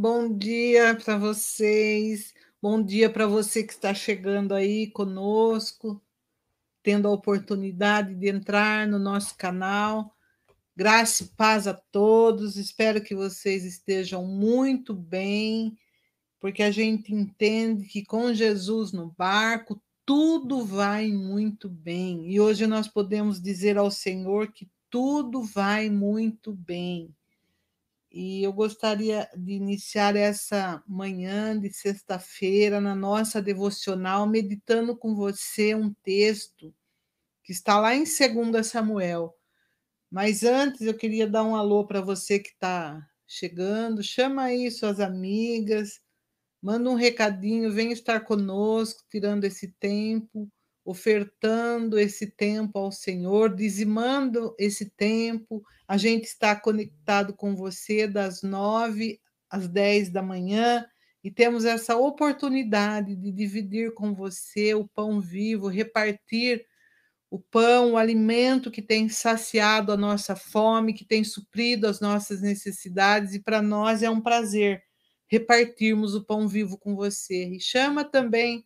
Bom dia para vocês. Bom dia para você que está chegando aí conosco, tendo a oportunidade de entrar no nosso canal. Graça e paz a todos. Espero que vocês estejam muito bem, porque a gente entende que com Jesus no barco tudo vai muito bem. E hoje nós podemos dizer ao Senhor que tudo vai muito bem. E eu gostaria de iniciar essa manhã de sexta-feira na nossa devocional, meditando com você um texto que está lá em 2 Samuel. Mas antes eu queria dar um alô para você que está chegando. Chama aí suas amigas, manda um recadinho, vem estar conosco, tirando esse tempo ofertando esse tempo ao Senhor, dizimando esse tempo. A gente está conectado com você das nove às dez da manhã e temos essa oportunidade de dividir com você o pão vivo, repartir o pão, o alimento que tem saciado a nossa fome, que tem suprido as nossas necessidades, e para nós é um prazer repartirmos o pão vivo com você. E chama também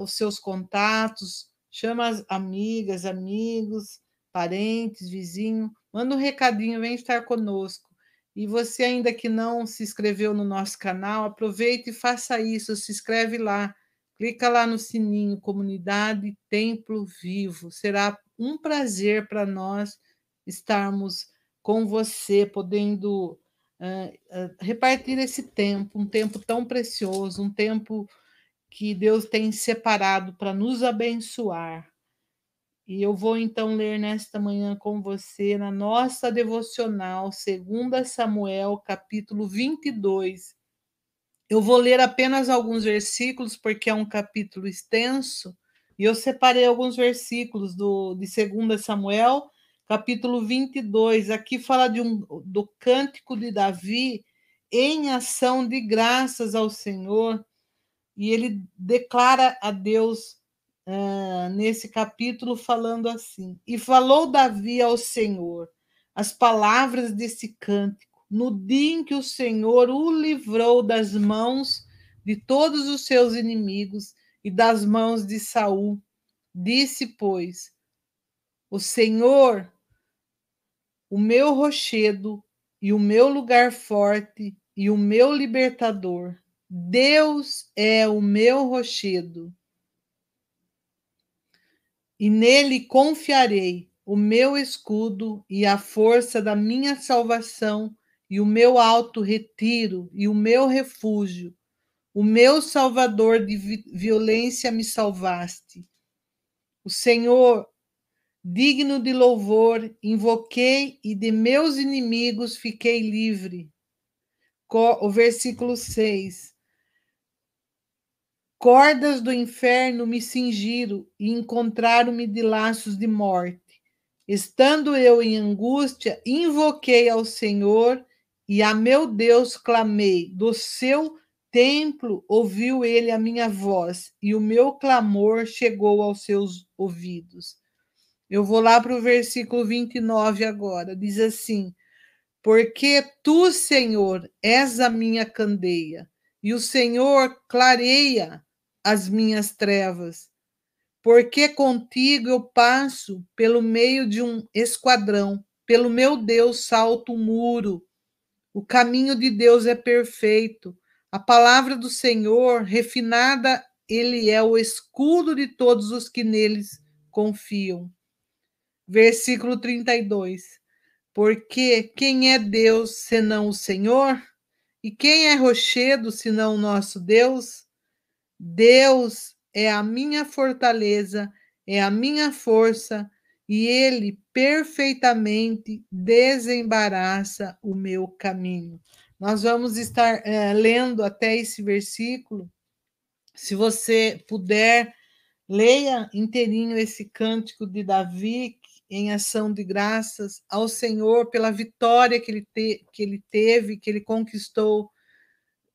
os seus contatos, chama as amigas, amigos, parentes, vizinho, manda um recadinho, vem estar conosco. E você ainda que não se inscreveu no nosso canal, aproveite e faça isso, se inscreve lá, clica lá no sininho Comunidade Templo Vivo. Será um prazer para nós estarmos com você, podendo uh, uh, repartir esse tempo, um tempo tão precioso, um tempo que Deus tem separado para nos abençoar. E eu vou então ler nesta manhã com você na nossa devocional, 2 Samuel, capítulo 22. Eu vou ler apenas alguns versículos, porque é um capítulo extenso, e eu separei alguns versículos do, de 2 Samuel, capítulo 22. Aqui fala de um, do cântico de Davi em ação de graças ao Senhor e ele declara a Deus uh, nesse capítulo, falando assim: E falou Davi ao Senhor as palavras desse cântico, no dia em que o Senhor o livrou das mãos de todos os seus inimigos e das mãos de Saul. Disse, pois, o Senhor, o meu rochedo e o meu lugar forte e o meu libertador, Deus é o meu rochedo, e nele confiarei, o meu escudo e a força da minha salvação, e o meu alto retiro e o meu refúgio. O meu salvador de violência me salvaste. O Senhor, digno de louvor, invoquei e de meus inimigos fiquei livre. O versículo 6 Cordas do inferno me cingiram e encontraram-me de laços de morte. Estando eu em angústia, invoquei ao Senhor e a meu Deus clamei. Do seu templo ouviu ele a minha voz e o meu clamor chegou aos seus ouvidos. Eu vou lá para o versículo 29 agora. Diz assim: Porque tu, Senhor, és a minha candeia, e o Senhor clareia as minhas trevas, porque contigo eu passo pelo meio de um esquadrão, pelo meu Deus salto um muro. O caminho de Deus é perfeito. A palavra do Senhor, refinada, ele é o escudo de todos os que neles confiam. Versículo 32. Porque quem é Deus senão o Senhor? E quem é rochedo senão o nosso Deus? Deus é a minha fortaleza, é a minha força, e Ele perfeitamente desembaraça o meu caminho. Nós vamos estar é, lendo até esse versículo. Se você puder, leia inteirinho esse cântico de Davi em ação de graças ao Senhor pela vitória que ele, te, que ele teve, que ele conquistou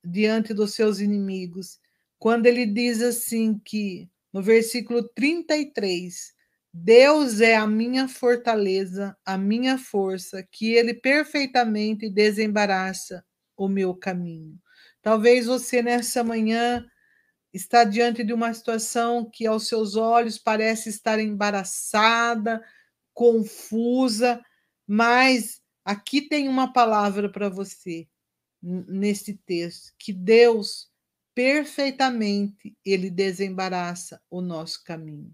diante dos seus inimigos quando ele diz assim que no versículo 33, Deus é a minha fortaleza, a minha força, que ele perfeitamente desembaraça o meu caminho. Talvez você nessa manhã está diante de uma situação que aos seus olhos parece estar embaraçada, confusa, mas aqui tem uma palavra para você nesse texto, que Deus perfeitamente ele desembaraça o nosso caminho.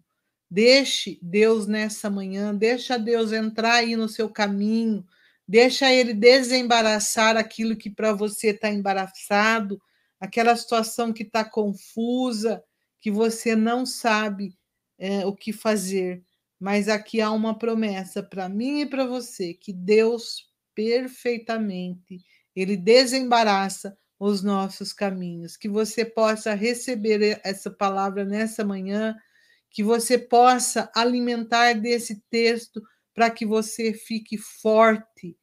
Deixe Deus nessa manhã, deixa Deus entrar aí no seu caminho, deixa ele desembaraçar aquilo que para você está embaraçado, aquela situação que está confusa, que você não sabe é, o que fazer. Mas aqui há uma promessa para mim e para você que Deus perfeitamente ele desembaraça os nossos caminhos, que você possa receber essa palavra nessa manhã, que você possa alimentar desse texto para que você fique forte,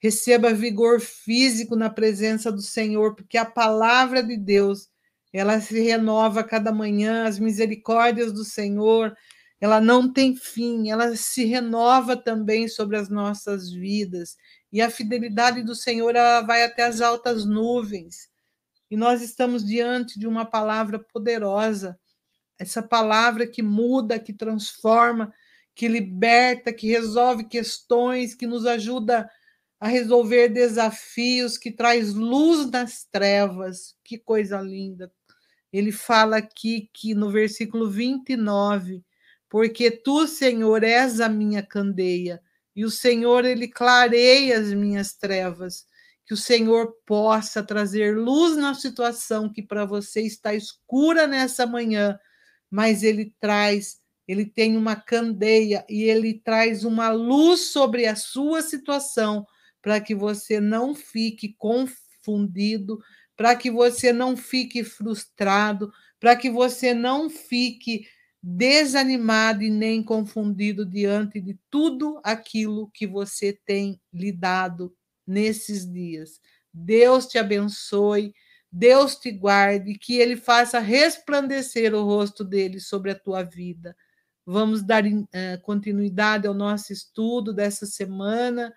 receba vigor físico na presença do Senhor, porque a palavra de Deus, ela se renova cada manhã, as misericórdias do Senhor, ela não tem fim, ela se renova também sobre as nossas vidas. E a fidelidade do Senhor vai até as altas nuvens. E nós estamos diante de uma palavra poderosa, essa palavra que muda, que transforma, que liberta, que resolve questões, que nos ajuda a a resolver desafios, que traz luz nas trevas. Que coisa linda. Ele fala aqui que no versículo 29, porque tu, Senhor, és a minha candeia, e o Senhor ele clareia as minhas trevas. Que o Senhor possa trazer luz na situação que para você está escura nessa manhã, mas ele traz ele tem uma candeia e ele traz uma luz sobre a sua situação, para que você não fique confundido, para que você não fique frustrado, para que você não fique desanimado e nem confundido diante de tudo aquilo que você tem lidado nesses dias. Deus te abençoe, Deus te guarde, que Ele faça resplandecer o rosto dele sobre a tua vida. Vamos dar uh, continuidade ao nosso estudo dessa semana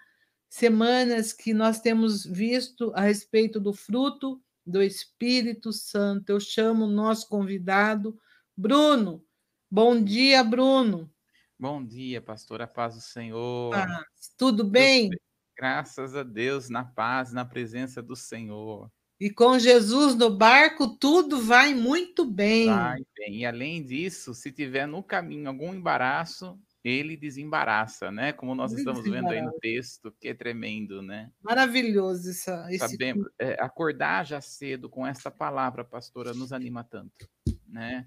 semanas que nós temos visto a respeito do fruto do Espírito Santo. Eu chamo o nosso convidado, Bruno. Bom dia, Bruno. Bom dia, pastora Paz do Senhor. Paz. Tudo bem? Graças a Deus, na paz, na presença do Senhor. E com Jesus no barco, tudo vai muito bem. Vai bem. E além disso, se tiver no caminho algum embaraço, ele desembaraça, né? Como nós ele estamos vendo aí no texto, que é tremendo, né? Maravilhoso esse Sabemos, é, acordar já cedo com essa palavra, pastora, nos anima tanto, né?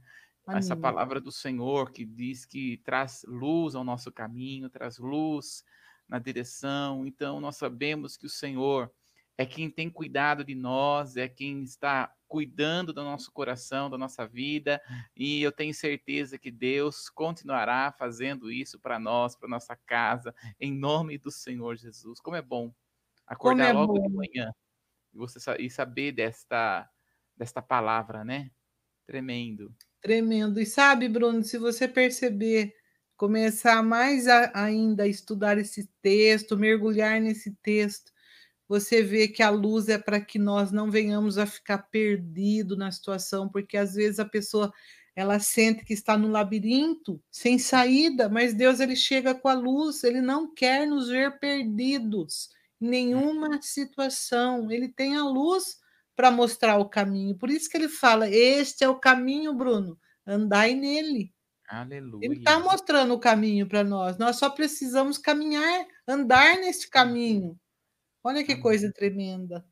Essa palavra do Senhor que diz que traz luz ao nosso caminho, traz luz na direção. Então, nós sabemos que o Senhor é quem tem cuidado de nós, é quem está cuidando do nosso coração, da nossa vida, e eu tenho certeza que Deus continuará fazendo isso para nós, para nossa casa, em nome do Senhor Jesus. Como é bom acordar é logo bom. de manhã e você e saber desta desta palavra, né? Tremendo. Tremendo. E sabe, Bruno, se você perceber, começar mais a, ainda a estudar esse texto, mergulhar nesse texto, você vê que a luz é para que nós não venhamos a ficar perdido na situação, porque às vezes a pessoa ela sente que está no labirinto, sem saída, mas Deus ele chega com a luz, ele não quer nos ver perdidos em nenhuma situação. Ele tem a luz para mostrar o caminho. Por isso que ele fala: "Este é o caminho, Bruno, andai nele". Aleluia. Ele está mostrando o caminho para nós. Nós só precisamos caminhar, andar neste caminho. Olha que coisa tremenda.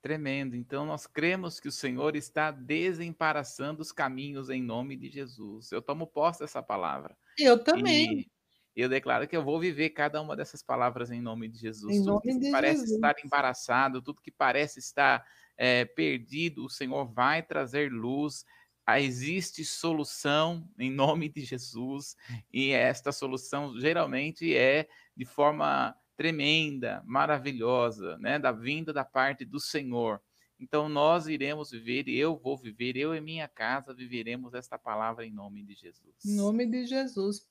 Tremendo. Então, nós cremos que o Senhor está desembaraçando os caminhos em nome de Jesus. Eu tomo posse dessa palavra. Eu também. E eu declaro que eu vou viver cada uma dessas palavras em nome de Jesus. Em tudo que de parece Jesus. estar embaraçado, tudo que parece estar é, perdido, o Senhor vai trazer luz. Ah, existe solução em nome de Jesus. E esta solução geralmente é de forma tremenda, maravilhosa, né, da vinda da parte do Senhor. Então nós iremos viver, eu vou viver, eu e minha casa viveremos esta palavra em nome de Jesus. Em nome de Jesus.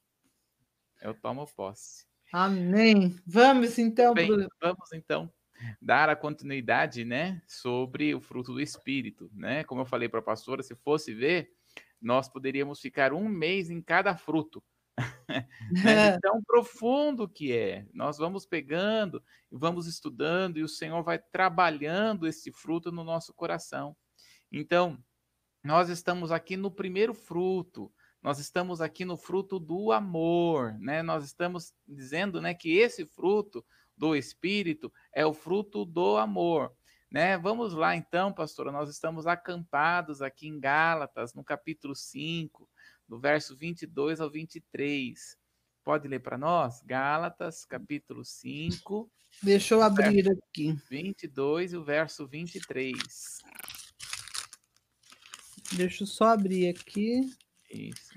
Eu tomo posse. Amém. Vamos então, Bem, Bruno. Vamos então. Dar a continuidade, né, sobre o fruto do Espírito, né? Como eu falei para a pastora, se fosse ver, nós poderíamos ficar um mês em cada fruto, né, tão profundo que é. Nós vamos pegando, vamos estudando e o Senhor vai trabalhando esse fruto no nosso coração. Então, nós estamos aqui no primeiro fruto, nós estamos aqui no fruto do amor, né? Nós estamos dizendo, né, que esse fruto do espírito é o fruto do amor, né? Vamos lá então, pastora, nós estamos acampados aqui em Gálatas, no capítulo 5, do verso 22 ao 23. Pode ler para nós? Gálatas, capítulo 5. Deixa eu abrir aqui. 22 e o verso 23. Deixa eu só abrir aqui. Isso.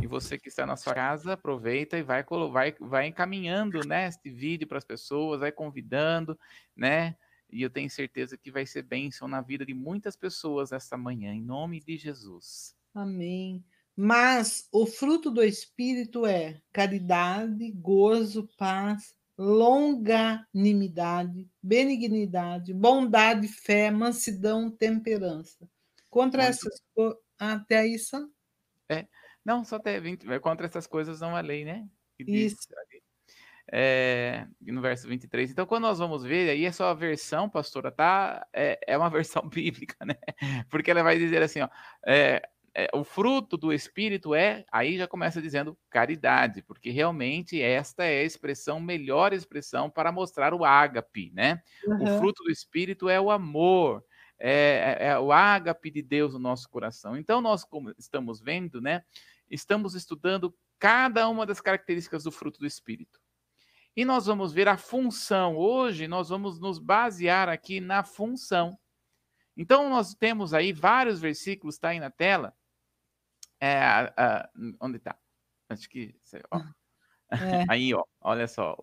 E você que está na sua casa, aproveita e vai, vai, vai encaminhando né, este vídeo para as pessoas, vai convidando, né? E eu tenho certeza que vai ser bênção na vida de muitas pessoas esta manhã, em nome de Jesus. Amém. Mas o fruto do Espírito é caridade, gozo, paz, longanimidade, benignidade, bondade, fé, mansidão, temperança. Contra Muito... essas. Até aí só? É. Não, só até 20. Contra essas coisas não há lei, né? Isso. É, no verso 23. Então, quando nós vamos ver, aí é só a versão, pastora, tá? É, é uma versão bíblica, né? Porque ela vai dizer assim, ó. É, é, o fruto do Espírito é, aí já começa dizendo caridade, porque realmente esta é a expressão, melhor expressão para mostrar o ágape, né? Uhum. O fruto do Espírito é o amor, é, é, é, o ágape de Deus no nosso coração. Então, nós, como estamos vendo, né, estamos estudando cada uma das características do fruto do Espírito. E nós vamos ver a função. Hoje, nós vamos nos basear aqui na função. Então, nós temos aí vários versículos, está aí na tela. É, onde está? Acho que. Ó. É. Aí, ó, olha só.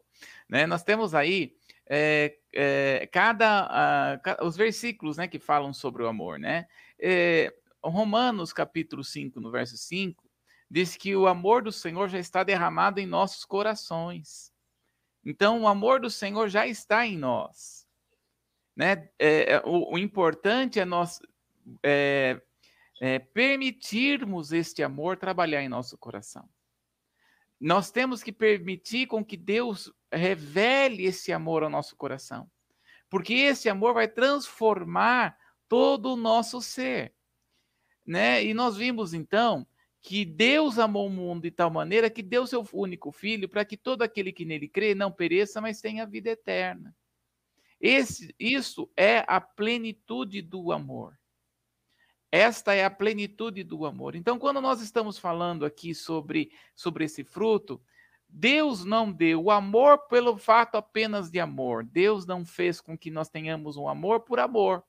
Né, nós temos aí é, é, cada uh, os versículos né, que falam sobre o amor, né? É, Romanos capítulo 5, no verso 5, diz que o amor do Senhor já está derramado em nossos corações. Então, o amor do Senhor já está em nós. Né? É, é o, o, importante é nós é, é, permitirmos este amor trabalhar em nosso coração. Nós temos que permitir com que Deus revele esse amor ao nosso coração. Porque esse amor vai transformar todo o nosso ser. Né? E nós vimos então que Deus amou o mundo de tal maneira que deu seu único filho para que todo aquele que nele crê não pereça, mas tenha vida eterna. Esse, isso é a plenitude do amor. Esta é a plenitude do amor. Então, quando nós estamos falando aqui sobre, sobre esse fruto, Deus não deu o amor pelo fato apenas de amor. Deus não fez com que nós tenhamos um amor por amor.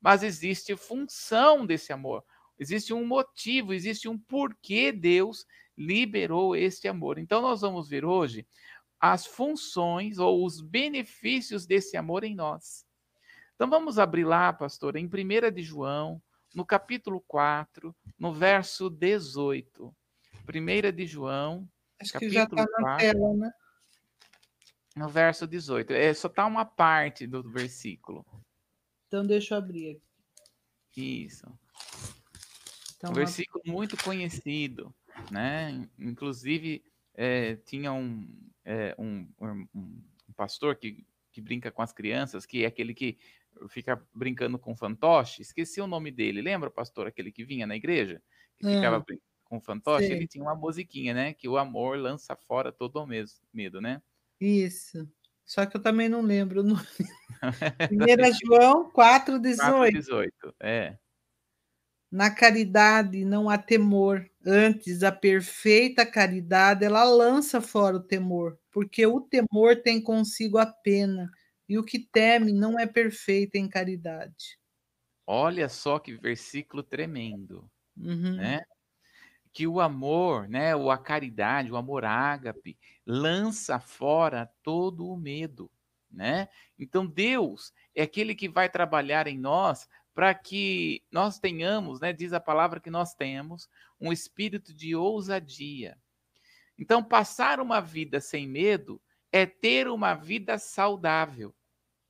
Mas existe função desse amor. Existe um motivo, existe um porquê Deus liberou este amor. Então nós vamos ver hoje as funções ou os benefícios desse amor em nós. Então vamos abrir lá, pastor, em 1 de João, no capítulo 4, no verso 18. 1 de João, Acho que já está na tela, né? No verso 18. É, só está uma parte do versículo. Então, deixa eu abrir aqui. Isso. Então, um versículo uma... muito conhecido, né? Inclusive, é, tinha um, é, um, um, pastor que, que brinca com as crianças, que é aquele que fica brincando com fantoche. Esqueci o nome dele. Lembra, pastor, aquele que vinha na igreja? Que ficava brincando com fantoche, Sim. ele tinha uma musiquinha, né? Que o amor lança fora todo o medo, né? Isso. Só que eu também não lembro o nome. 1 João 4, 18. 18, é. Na caridade não há temor, antes a perfeita caridade ela lança fora o temor, porque o temor tem consigo a pena, e o que teme não é perfeito em caridade. Olha só que versículo tremendo, uhum. né? que o amor, né, ou a caridade, o amor ágape, lança fora todo o medo, né? Então Deus é aquele que vai trabalhar em nós para que nós tenhamos, né, diz a palavra que nós temos um espírito de ousadia. Então passar uma vida sem medo é ter uma vida saudável.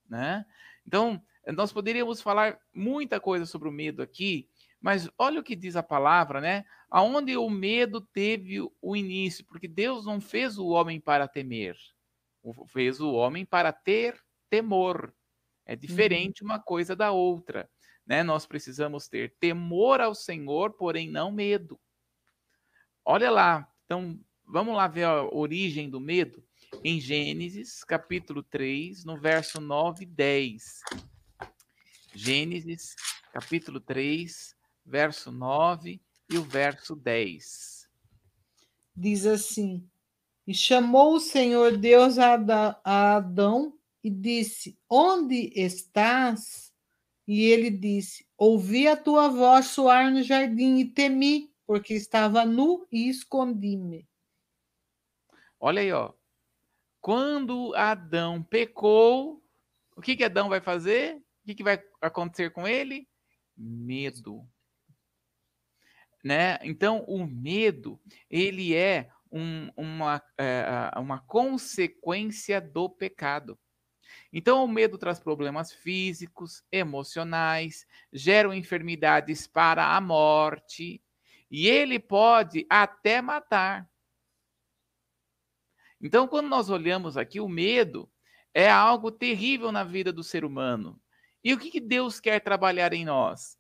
né? Então, nós poderíamos falar muita coisa sobre o medo aqui, mas olha o que diz a palavra, né? Aonde o medo teve o início, porque Deus não fez o homem para temer, fez o homem para ter temor. É diferente uhum. uma coisa da outra, né? Nós precisamos ter temor ao Senhor, porém não medo. Olha lá, então vamos lá ver a origem do medo em Gênesis, capítulo 3, no verso 9 e 10. Gênesis, capítulo 3, verso 9 e o verso 10. Diz assim: E chamou o Senhor Deus a Adão e disse: Onde estás? E ele disse: Ouvi a tua voz soar no jardim e temi, porque estava nu e escondi-me. Olha aí, ó. Quando Adão pecou, o que, que Adão vai fazer? O que, que vai acontecer com ele? Medo. Né? Então, o medo, ele é, um, uma, é, uma consequência do pecado. Então, o medo traz problemas físicos, emocionais, gera enfermidades para a morte, e ele pode até matar. Então, quando nós olhamos aqui, o medo é algo terrível na vida do ser humano. E o que, que Deus quer trabalhar em nós?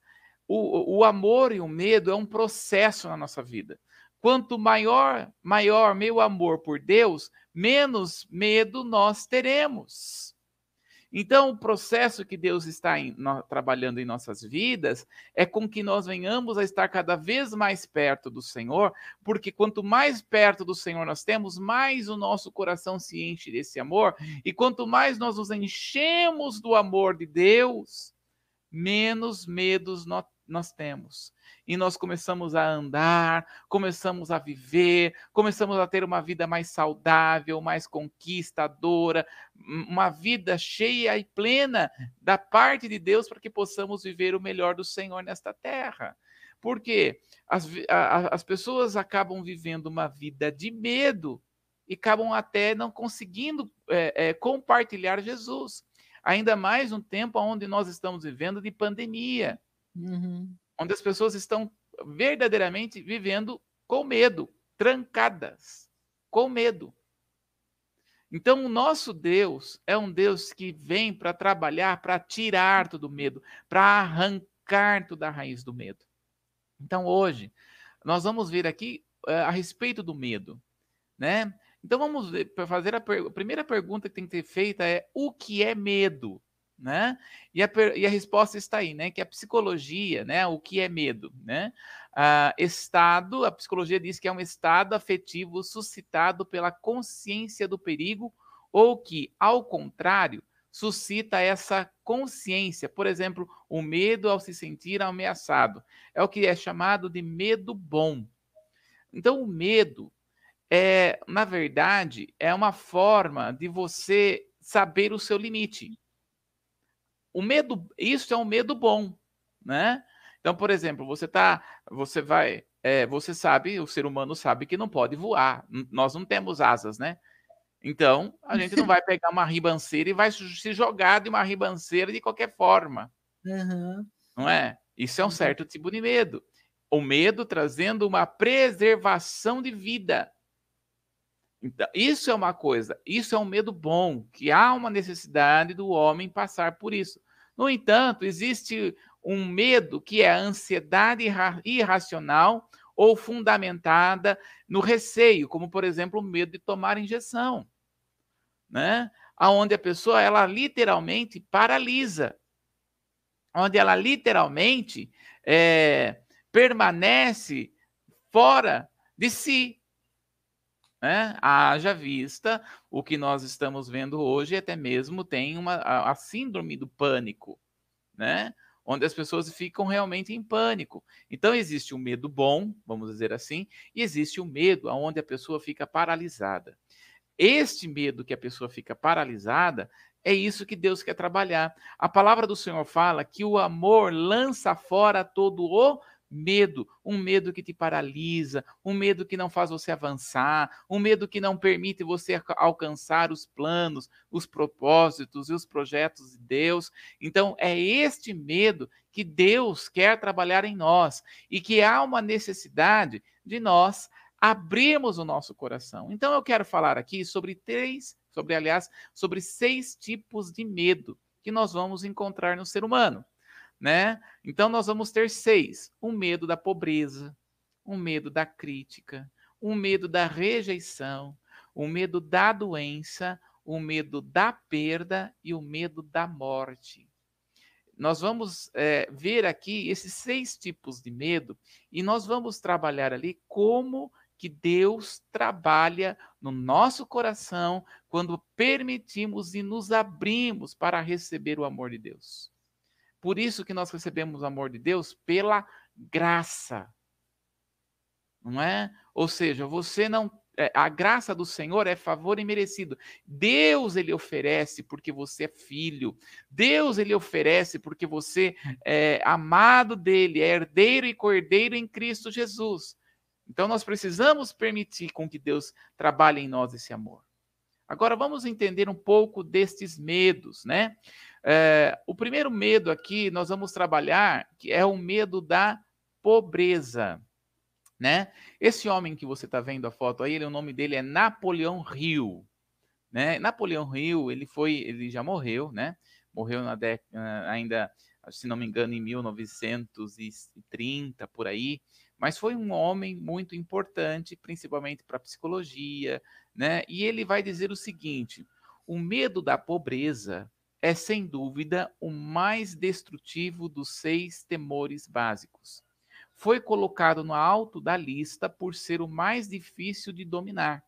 O, o amor e o medo é um processo na nossa vida. Quanto maior, maior meu amor por Deus, menos medo nós teremos. Então, o processo que Deus está em, no, trabalhando em nossas vidas é com que nós venhamos a estar cada vez mais perto do Senhor, porque quanto mais perto do Senhor nós temos, mais o nosso coração se enche desse amor, e quanto mais nós nos enchemos do amor de Deus, menos medos nós, nós temos e nós começamos a andar, começamos a viver, começamos a ter uma vida mais saudável, mais conquistadora, uma vida cheia e plena da parte de Deus para que possamos viver o melhor do Senhor nesta terra. Porque as, as pessoas acabam vivendo uma vida de medo e acabam até não conseguindo é, é, compartilhar Jesus. Ainda mais um tempo onde nós estamos vivendo de pandemia. Uhum onde as pessoas estão verdadeiramente vivendo com medo, trancadas, com medo. Então, o nosso Deus é um Deus que vem para trabalhar, para tirar todo o medo, para arrancar toda a raiz do medo. Então, hoje, nós vamos ver aqui uh, a respeito do medo, né? Então, vamos ver, fazer a, per a primeira pergunta que tem que ser feita é: o que é medo? Né? E a, e a resposta está aí, né? Que a psicologia, né? O que é medo, né? Ah, estado, a psicologia diz que é um estado afetivo suscitado pela consciência do perigo ou que, ao contrário, suscita essa consciência. Por exemplo, o medo ao se sentir ameaçado. É o que é chamado de medo bom. Então, o medo é, na verdade, é uma forma de você saber o seu limite o medo, isso é um medo bom, né? Então, por exemplo, você tá, você vai, é, você sabe, o ser humano sabe que não pode voar. Nós não temos asas, né? Então, a gente não vai pegar uma ribanceira e vai se jogar de uma ribanceira de qualquer forma. Uhum. Não é? Isso é um certo tipo de medo. O medo trazendo uma preservação de vida. Então, isso é uma coisa, isso é um medo bom, que há uma necessidade do homem passar por isso. No entanto, existe um medo que é a ansiedade irracional ou fundamentada no receio, como por exemplo o medo de tomar injeção, né? Aonde a pessoa ela literalmente paralisa, onde ela literalmente é, permanece fora de si, né? Haja vista o que nós estamos vendo hoje, até mesmo tem uma, a, a síndrome do pânico, né? onde as pessoas ficam realmente em pânico. Então existe o um medo bom, vamos dizer assim, e existe o um medo onde a pessoa fica paralisada. Este medo que a pessoa fica paralisada é isso que Deus quer trabalhar. A palavra do Senhor fala que o amor lança fora todo o medo, um medo que te paralisa, um medo que não faz você avançar, um medo que não permite você alcançar os planos, os propósitos e os projetos de Deus. Então, é este medo que Deus quer trabalhar em nós e que há uma necessidade de nós abrirmos o nosso coração. Então, eu quero falar aqui sobre três, sobre, aliás, sobre seis tipos de medo que nós vamos encontrar no ser humano né? Então nós vamos ter seis: o medo da pobreza, o medo da crítica, o medo da rejeição, o medo da doença, o medo da perda e o medo da morte. Nós vamos é, ver aqui esses seis tipos de medo e nós vamos trabalhar ali como que Deus trabalha no nosso coração quando permitimos e nos abrimos para receber o amor de Deus. Por isso que nós recebemos o amor de Deus pela graça. Não é? Ou seja, você não é, a graça do Senhor é favor imerecido. Deus ele oferece porque você é filho. Deus ele oferece porque você é amado dele, é herdeiro e cordeiro em Cristo Jesus. Então nós precisamos permitir com que Deus trabalhe em nós esse amor. Agora vamos entender um pouco destes medos, né? É, o primeiro medo aqui nós vamos trabalhar que é o medo da pobreza, né? Esse homem que você está vendo a foto aí, ele, o nome dele é Napoleão Hill, né? Napoleão Hill, ele foi, ele já morreu, né? Morreu na década ainda, se não me engano, em 1930 por aí, mas foi um homem muito importante, principalmente para a psicologia, né? E ele vai dizer o seguinte: o medo da pobreza é sem dúvida o mais destrutivo dos seis temores básicos. Foi colocado no alto da lista por ser o mais difícil de dominar.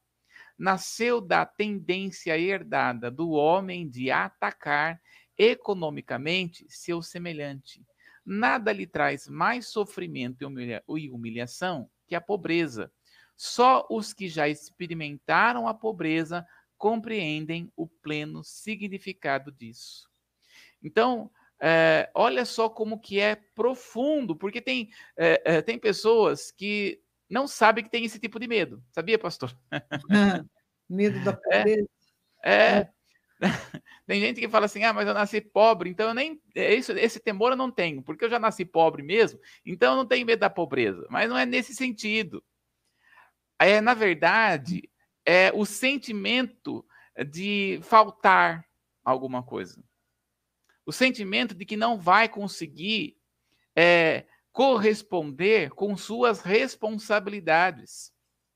Nasceu da tendência herdada do homem de atacar economicamente seu semelhante. Nada lhe traz mais sofrimento e humilhação que a pobreza. Só os que já experimentaram a pobreza compreendem o pleno significado disso. Então, é, olha só como que é profundo, porque tem, é, é, tem pessoas que não sabem que tem esse tipo de medo. Sabia, pastor? medo da pobreza. É. Tem gente que fala assim: ah, mas eu nasci pobre, então eu nem. Isso, esse temor eu não tenho, porque eu já nasci pobre mesmo, então eu não tenho medo da pobreza. Mas não é nesse sentido. É, na verdade, é o sentimento de faltar alguma coisa. O sentimento de que não vai conseguir é, corresponder com suas responsabilidades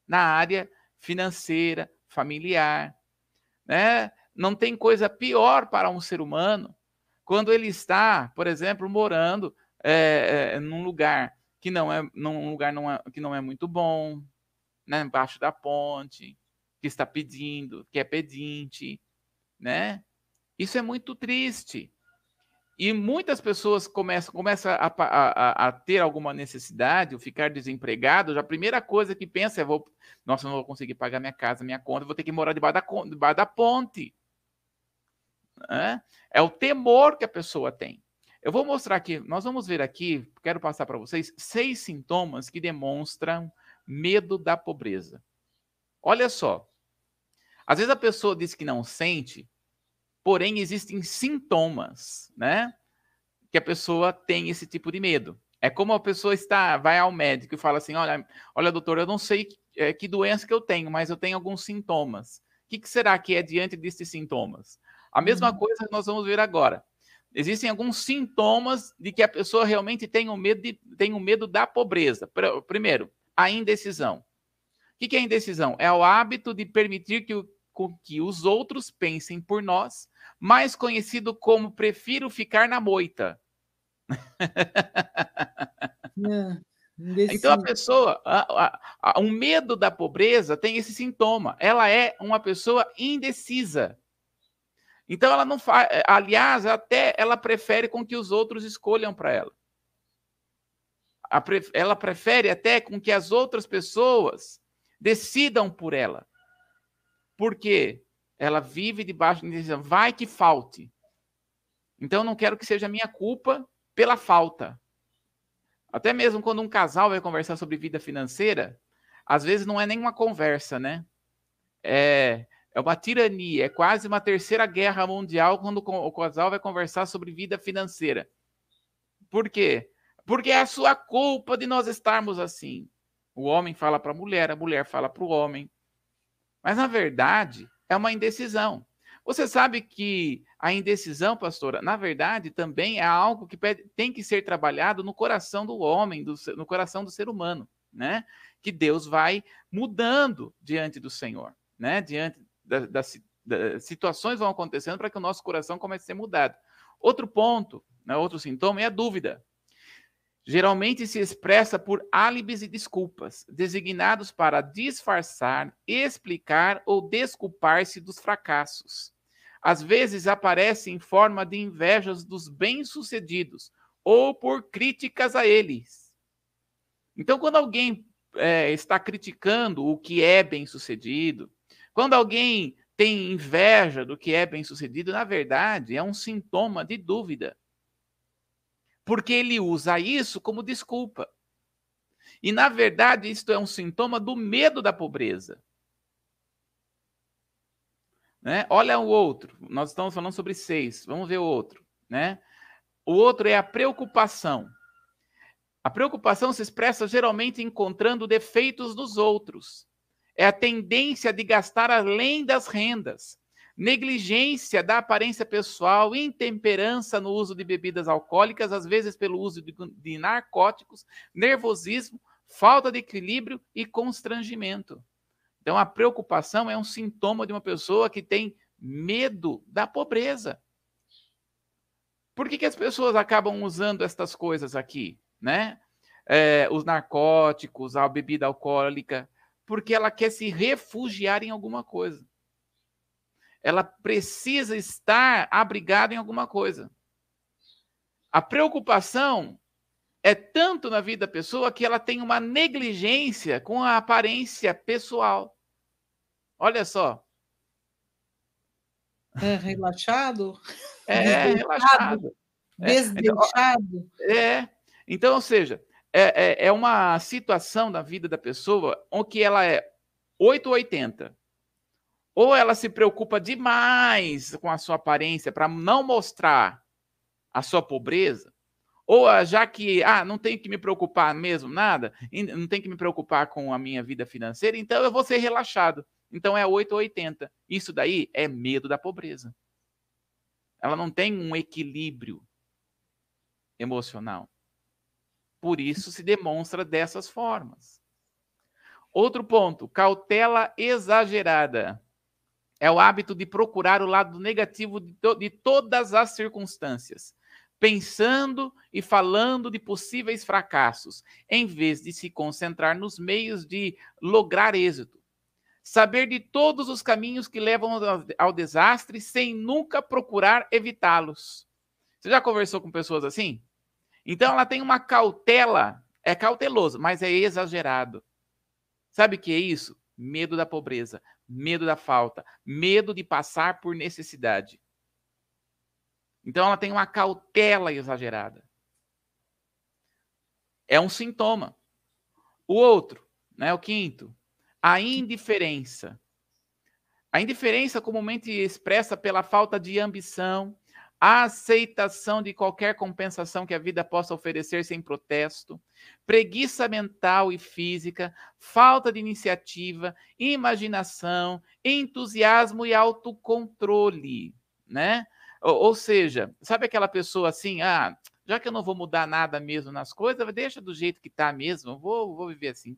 na área financeira, familiar. Né? Não tem coisa pior para um ser humano quando ele está, por exemplo, morando é, é, num lugar que não é num lugar não é, que não é muito bom, né, embaixo da ponte, que está pedindo, que é pedinte, né? Isso é muito triste. E muitas pessoas começam, começam a, a, a, ter alguma necessidade, ou ficar desempregado, já a primeira coisa que pensa é, vou, nossa, não vou conseguir pagar minha casa, minha conta, vou ter que morar debaixo da, debaixo da ponte. É? é o temor que a pessoa tem. Eu vou mostrar aqui, nós vamos ver aqui, quero passar para vocês, seis sintomas que demonstram medo da pobreza. Olha só, às vezes a pessoa diz que não sente, porém existem sintomas, né? Que a pessoa tem esse tipo de medo. É como a pessoa está, vai ao médico e fala assim: olha, olha, doutor, eu não sei que, é, que doença que eu tenho, mas eu tenho alguns sintomas. O que, que será que é diante desses sintomas? A mesma uhum. coisa que nós vamos ver agora. Existem alguns sintomas de que a pessoa realmente tem o um medo, de, tem um medo da pobreza. Primeiro, a indecisão. O que é indecisão? É o hábito de permitir que o, com que os outros pensem por nós, mais conhecido como prefiro ficar na moita. É, então a pessoa, a, a, a, um medo da pobreza tem esse sintoma. Ela é uma pessoa indecisa. Então ela não faz, aliás, até ela prefere com que os outros escolham para ela. ela prefere até com que as outras pessoas decidam por ela. Por quê? Ela vive debaixo de. Vai que falte. Então, não quero que seja minha culpa pela falta. Até mesmo quando um casal vai conversar sobre vida financeira, às vezes não é nenhuma conversa, né? É, é uma tirania, é quase uma terceira guerra mundial quando o casal vai conversar sobre vida financeira. Por quê? Porque é a sua culpa de nós estarmos assim. O homem fala para a mulher, a mulher fala para o homem. Mas, na verdade, é uma indecisão. Você sabe que a indecisão, pastora, na verdade, também é algo que tem que ser trabalhado no coração do homem, do, no coração do ser humano, né? Que Deus vai mudando diante do Senhor, né? Diante das da, da, situações vão acontecendo para que o nosso coração comece a ser mudado. Outro ponto, né, outro sintoma é a dúvida. Geralmente se expressa por álibis e desculpas, designados para disfarçar, explicar ou desculpar-se dos fracassos. Às vezes aparece em forma de invejas dos bem-sucedidos ou por críticas a eles. Então, quando alguém é, está criticando o que é bem-sucedido, quando alguém tem inveja do que é bem-sucedido, na verdade é um sintoma de dúvida porque ele usa isso como desculpa. E, na verdade, isto é um sintoma do medo da pobreza. Né? Olha o outro. Nós estamos falando sobre seis. Vamos ver o outro. Né? O outro é a preocupação. A preocupação se expressa geralmente encontrando defeitos dos outros. É a tendência de gastar além das rendas, negligência da aparência pessoal, intemperança no uso de bebidas alcoólicas, às vezes pelo uso de, de narcóticos, nervosismo, falta de equilíbrio e constrangimento. Então, a preocupação é um sintoma de uma pessoa que tem medo da pobreza. Por que, que as pessoas acabam usando estas coisas aqui, né? É, os narcóticos, a bebida alcoólica, porque ela quer se refugiar em alguma coisa ela precisa estar abrigada em alguma coisa. A preocupação é tanto na vida da pessoa que ela tem uma negligência com a aparência pessoal. Olha só. É relaxado? É, relaxado. Desdeixado. É, é. Então, ou seja, é, é, é uma situação da vida da pessoa onde ela é 880. Ou ela se preocupa demais com a sua aparência para não mostrar a sua pobreza, ou ah, já que ah, não tenho que me preocupar mesmo nada, não tenho que me preocupar com a minha vida financeira, então eu vou ser relaxado. Então é 8 ou 80. Isso daí é medo da pobreza. Ela não tem um equilíbrio emocional. Por isso se demonstra dessas formas. Outro ponto, cautela exagerada é o hábito de procurar o lado negativo de, to de todas as circunstâncias, pensando e falando de possíveis fracassos, em vez de se concentrar nos meios de lograr êxito. Saber de todos os caminhos que levam ao desastre sem nunca procurar evitá-los. Você já conversou com pessoas assim? Então ela tem uma cautela, é cauteloso, mas é exagerado. Sabe o que é isso? Medo da pobreza, medo da falta, medo de passar por necessidade. Então ela tem uma cautela exagerada. É um sintoma. O outro, né, o quinto, a indiferença. A indiferença comumente expressa pela falta de ambição, a aceitação de qualquer compensação que a vida possa oferecer sem protesto, preguiça mental e física, falta de iniciativa, imaginação, entusiasmo e autocontrole, né? Ou, ou seja, sabe aquela pessoa assim, ah, já que eu não vou mudar nada mesmo nas coisas, deixa do jeito que está mesmo, vou, vou viver assim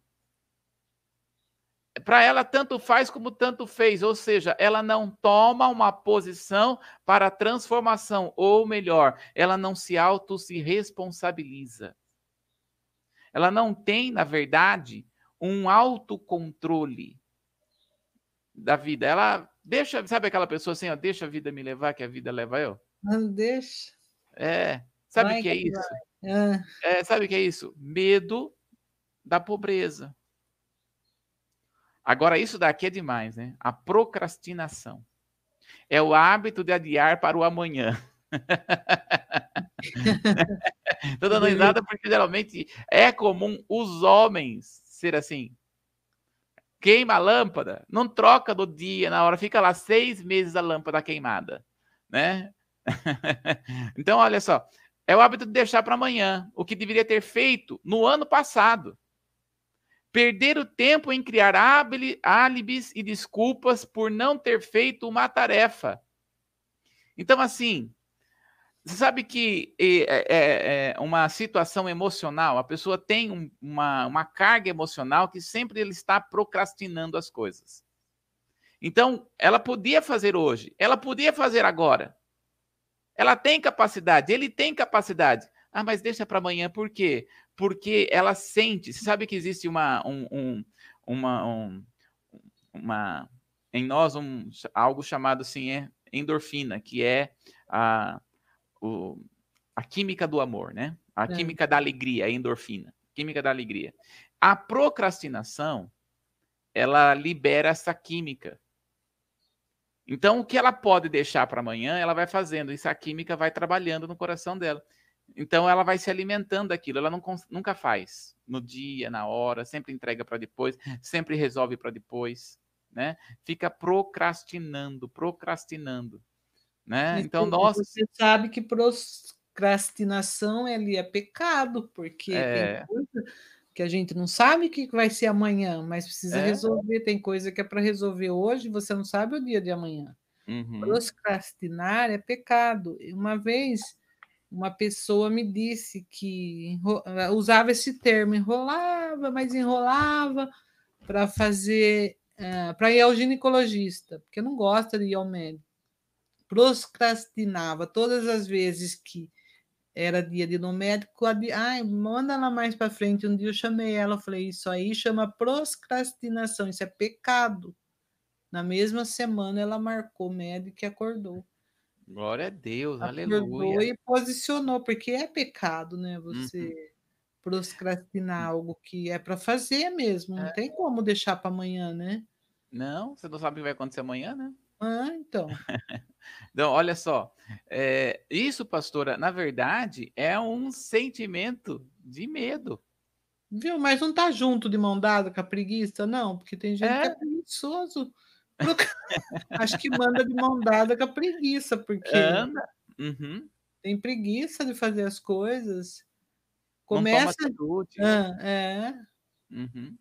para ela tanto faz como tanto fez, ou seja, ela não toma uma posição para transformação, ou melhor, ela não se auto se responsabiliza. Ela não tem, na verdade, um autocontrole da vida. Ela deixa, sabe aquela pessoa assim, ó, deixa a vida me levar, que a vida leva eu? Não deixa. É, sabe o que é isso? Ah. É, sabe o que é isso? Medo da pobreza. Agora, isso daqui é demais, né? A procrastinação. É o hábito de adiar para o amanhã. Estou dando risada porque geralmente é comum os homens ser assim. Queima a lâmpada, não troca do dia, na hora, fica lá seis meses a lâmpada queimada, né? então, olha só, é o hábito de deixar para amanhã o que deveria ter feito no ano passado. Perder o tempo em criar álibis e desculpas por não ter feito uma tarefa. Então, assim, você sabe que é, é, é, uma situação emocional, a pessoa tem um, uma, uma carga emocional que sempre ele está procrastinando as coisas. Então, ela podia fazer hoje, ela podia fazer agora. Ela tem capacidade, ele tem capacidade. Ah, mas deixa para amanhã, por quê? Porque ela sente. Você sabe que existe uma, um, um, uma, um, uma em nós um, algo chamado assim, é endorfina, que é a o, a química do amor, né? A é. química da alegria, a endorfina, química da alegria. A procrastinação, ela libera essa química. Então, o que ela pode deixar para amanhã, ela vai fazendo. Isso a química vai trabalhando no coração dela. Então, ela vai se alimentando daquilo. Ela não, nunca faz no dia, na hora, sempre entrega para depois, sempre resolve para depois, né? Fica procrastinando, procrastinando. Né? Então, nós. Você sabe que procrastinação ele é pecado, porque é. tem coisa que a gente não sabe o que vai ser amanhã, mas precisa é. resolver. Tem coisa que é para resolver hoje, você não sabe o dia de amanhã. Uhum. Procrastinar é pecado. Uma vez, uma pessoa me disse que usava esse termo, enrolava, mas enrolava para fazer, uh, para ir ao ginecologista, porque não gosta de ir ao médico procrastinava todas as vezes que era dia de ir no médico, ai, manda ela mais para frente. Um dia eu chamei ela, falei, isso aí chama procrastinação, isso é pecado. Na mesma semana ela marcou médico e acordou. Glória a Deus, aleluia. e posicionou, porque é pecado, né? Você uhum. procrastinar algo que é para fazer mesmo, não é. tem como deixar para amanhã, né? Não, você não sabe o que vai acontecer amanhã, né? Ah, então. Então, olha só, é, isso, pastora, na verdade, é um sentimento de medo. Viu? Mas não tá junto de mão dada com a preguiça, não, porque tem gente é. que é preguiçoso. Acho que manda de mão dada com a preguiça, porque Anda. Uhum. tem preguiça de fazer as coisas. Começa. Ah, é. Uhum.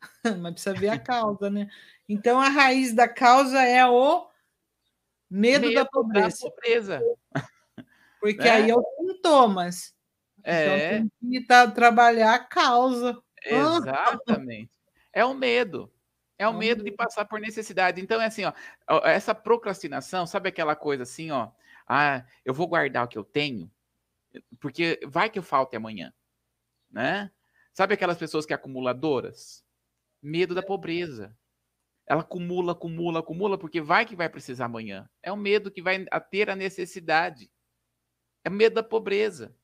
Mas precisa ver a causa, né? Então a raiz da causa é o Medo, Medo da pobreza. Da pobreza. Porque né? aí é os sintomas. É. Então tem que trabalhar a causa. Exatamente. É o medo. É o medo de passar por necessidade. Então, é assim, ó, essa procrastinação, sabe aquela coisa assim, ó, ah, eu vou guardar o que eu tenho, porque vai que eu falte amanhã, né? Sabe aquelas pessoas que acumuladoras? Medo da pobreza. Ela acumula, acumula, acumula, porque vai que vai precisar amanhã. É o medo que vai ter a necessidade. É o medo da pobreza.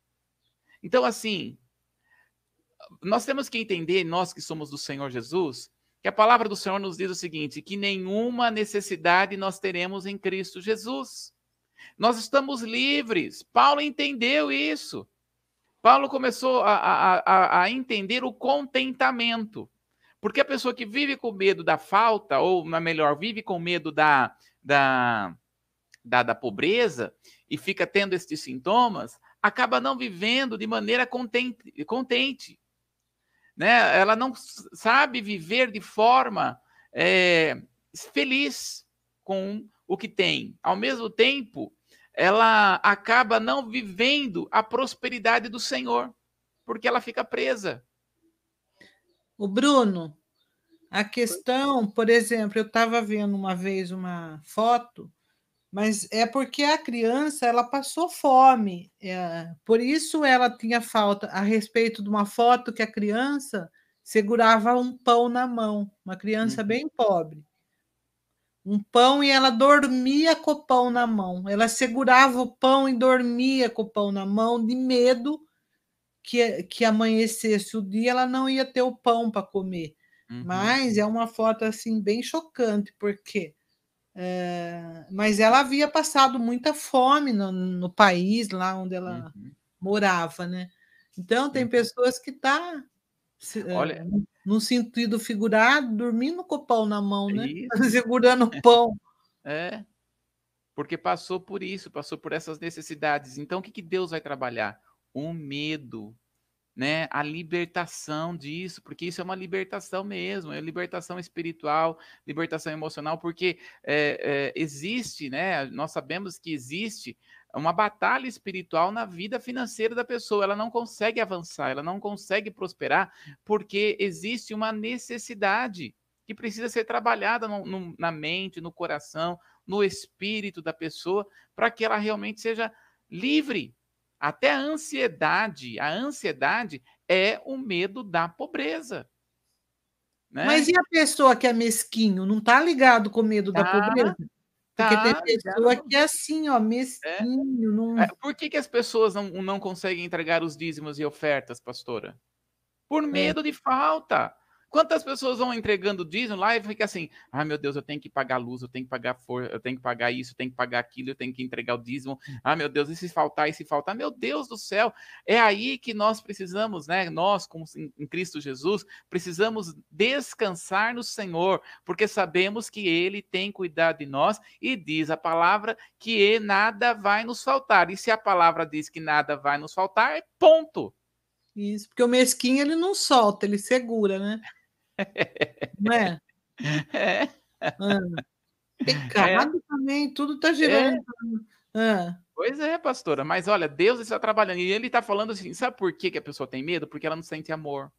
Então, assim, nós temos que entender, nós que somos do Senhor Jesus, que a palavra do Senhor nos diz o seguinte: que nenhuma necessidade nós teremos em Cristo Jesus. Nós estamos livres. Paulo entendeu isso. Paulo começou a, a, a entender o contentamento. Porque a pessoa que vive com medo da falta, ou na melhor, vive com medo da, da, da, da pobreza e fica tendo esses sintomas, acaba não vivendo de maneira contente. contente né? Ela não sabe viver de forma é, feliz com o que tem. Ao mesmo tempo, ela acaba não vivendo a prosperidade do Senhor, porque ela fica presa. O Bruno, a questão, por exemplo, eu estava vendo uma vez uma foto, mas é porque a criança ela passou fome, é, por isso ela tinha falta a respeito de uma foto que a criança segurava um pão na mão, uma criança uhum. bem pobre. Um pão e ela dormia com o pão na mão. Ela segurava o pão e dormia com o pão na mão, de medo que, que amanhecesse o dia, ela não ia ter o pão para comer. Uhum. Mas é uma foto assim bem chocante, porque É, mas ela havia passado muita fome no, no país, lá onde ela uhum. morava, né? Então, tem pessoas que estão, tá, Olha, é, no sentido figurado, dormindo com o pão na mão, né? Segurando o pão. É, porque passou por isso, passou por essas necessidades. Então, o que, que Deus vai trabalhar? O medo, né, a libertação disso, porque isso é uma libertação mesmo, é libertação espiritual, libertação emocional, porque é, é, existe, né, nós sabemos que existe uma batalha espiritual na vida financeira da pessoa, ela não consegue avançar, ela não consegue prosperar, porque existe uma necessidade que precisa ser trabalhada no, no, na mente, no coração, no espírito da pessoa, para que ela realmente seja livre até a ansiedade, a ansiedade é o medo da pobreza. Né? Mas e a pessoa que é mesquinho, não está ligado com o medo tá, da pobreza? Porque tá, tem pessoa que é assim, ó, é. mesquinho. É. Não... É, por que, que as pessoas não, não conseguem entregar os dízimos e ofertas, pastora? Por é. medo de falta. Quantas pessoas vão entregando dízimo lá e fica assim: ah, meu Deus, eu tenho que pagar luz, eu tenho que pagar for, eu tenho que pagar isso, eu tenho que pagar aquilo, eu tenho que entregar o dízimo. Ah, meu Deus, e se faltar, e se faltar, meu Deus do céu, é aí que nós precisamos, né? Nós, como em Cristo Jesus, precisamos descansar no Senhor, porque sabemos que Ele tem cuidado de nós e diz a palavra que nada vai nos faltar. E se a palavra diz que nada vai nos faltar, é ponto. Isso, porque o mesquinho ele não solta, ele segura, né? Não é? É. Ah. Pecado é. também, tudo está girando. É. Ah. Pois é, pastora, mas olha, Deus está trabalhando e ele está falando assim: sabe por que, que a pessoa tem medo? Porque ela não sente amor.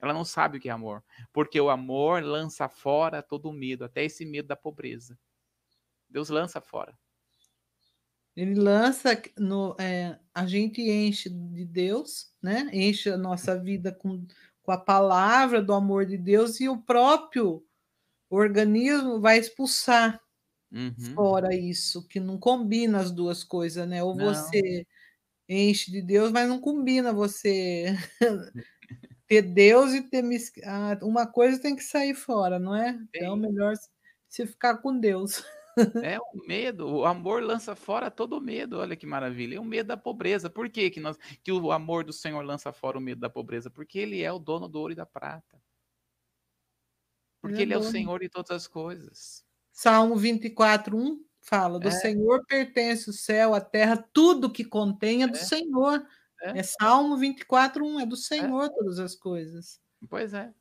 Ela não sabe o que é amor. Porque o amor lança fora todo o medo, até esse medo da pobreza. Deus lança fora. Ele lança no, é, a gente enche de Deus, né? Enche a nossa vida com com a palavra do amor de Deus e o próprio organismo vai expulsar uhum. fora isso, que não combina as duas coisas, né? Ou não. você enche de Deus, mas não combina você ter Deus e ter ah, uma coisa tem que sair fora, não é? Então melhor se ficar com Deus. É o medo, o amor lança fora todo o medo. Olha que maravilha. É o medo da pobreza. Por que, que, nós, que o amor do Senhor lança fora o medo da pobreza? Porque ele é o dono do ouro e da prata. Porque ele é, ele é o Senhor de todas as coisas. Salmo 24, 1 fala: Do é. Senhor pertence o céu, a terra, tudo que contém é do é. Senhor. É. é. Salmo 24, 1, é do Senhor todas as coisas. Pois é.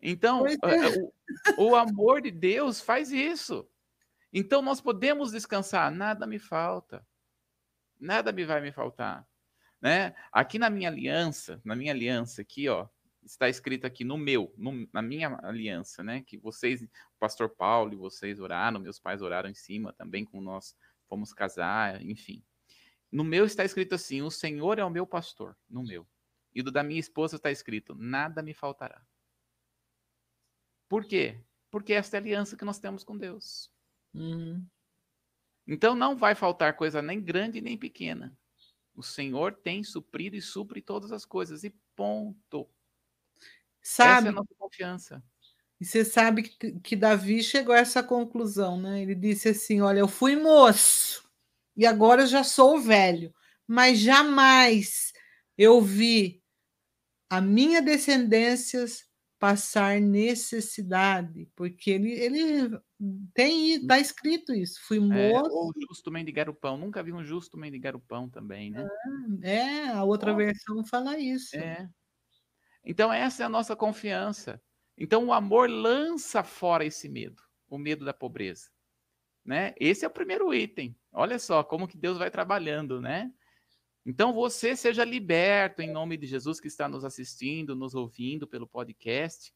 Então, pois o, o amor de Deus faz isso. Então nós podemos descansar, nada me falta. Nada me vai me faltar, né? Aqui na minha aliança, na minha aliança aqui, ó, está escrito aqui no meu, no, na minha aliança, né? Que vocês, o pastor Paulo e vocês oraram, meus pais oraram em cima também com nós, fomos casar, enfim. No meu está escrito assim: o Senhor é o meu pastor, no meu. E do da minha esposa está escrito: nada me faltará. Por quê? Porque esta é a aliança que nós temos com Deus. Uhum. Então não vai faltar coisa nem grande nem pequena. O Senhor tem suprido e supre todas as coisas. E ponto. Sabe, essa é a nossa confiança. E você sabe que, que Davi chegou a essa conclusão, né? Ele disse assim: Olha, eu fui moço e agora eu já sou velho, mas jamais eu vi a minha descendência passar necessidade, porque ele, ele tem, está escrito isso. Fui moço. É, ou justo mendigar o pão. Nunca vi um justo mendigar o pão também, né? Ah, é, a outra versão fala isso. É. Então, essa é a nossa confiança. Então, o amor lança fora esse medo, o medo da pobreza. Né? Esse é o primeiro item. Olha só como que Deus vai trabalhando, né? Então você seja liberto em nome de Jesus que está nos assistindo, nos ouvindo pelo podcast.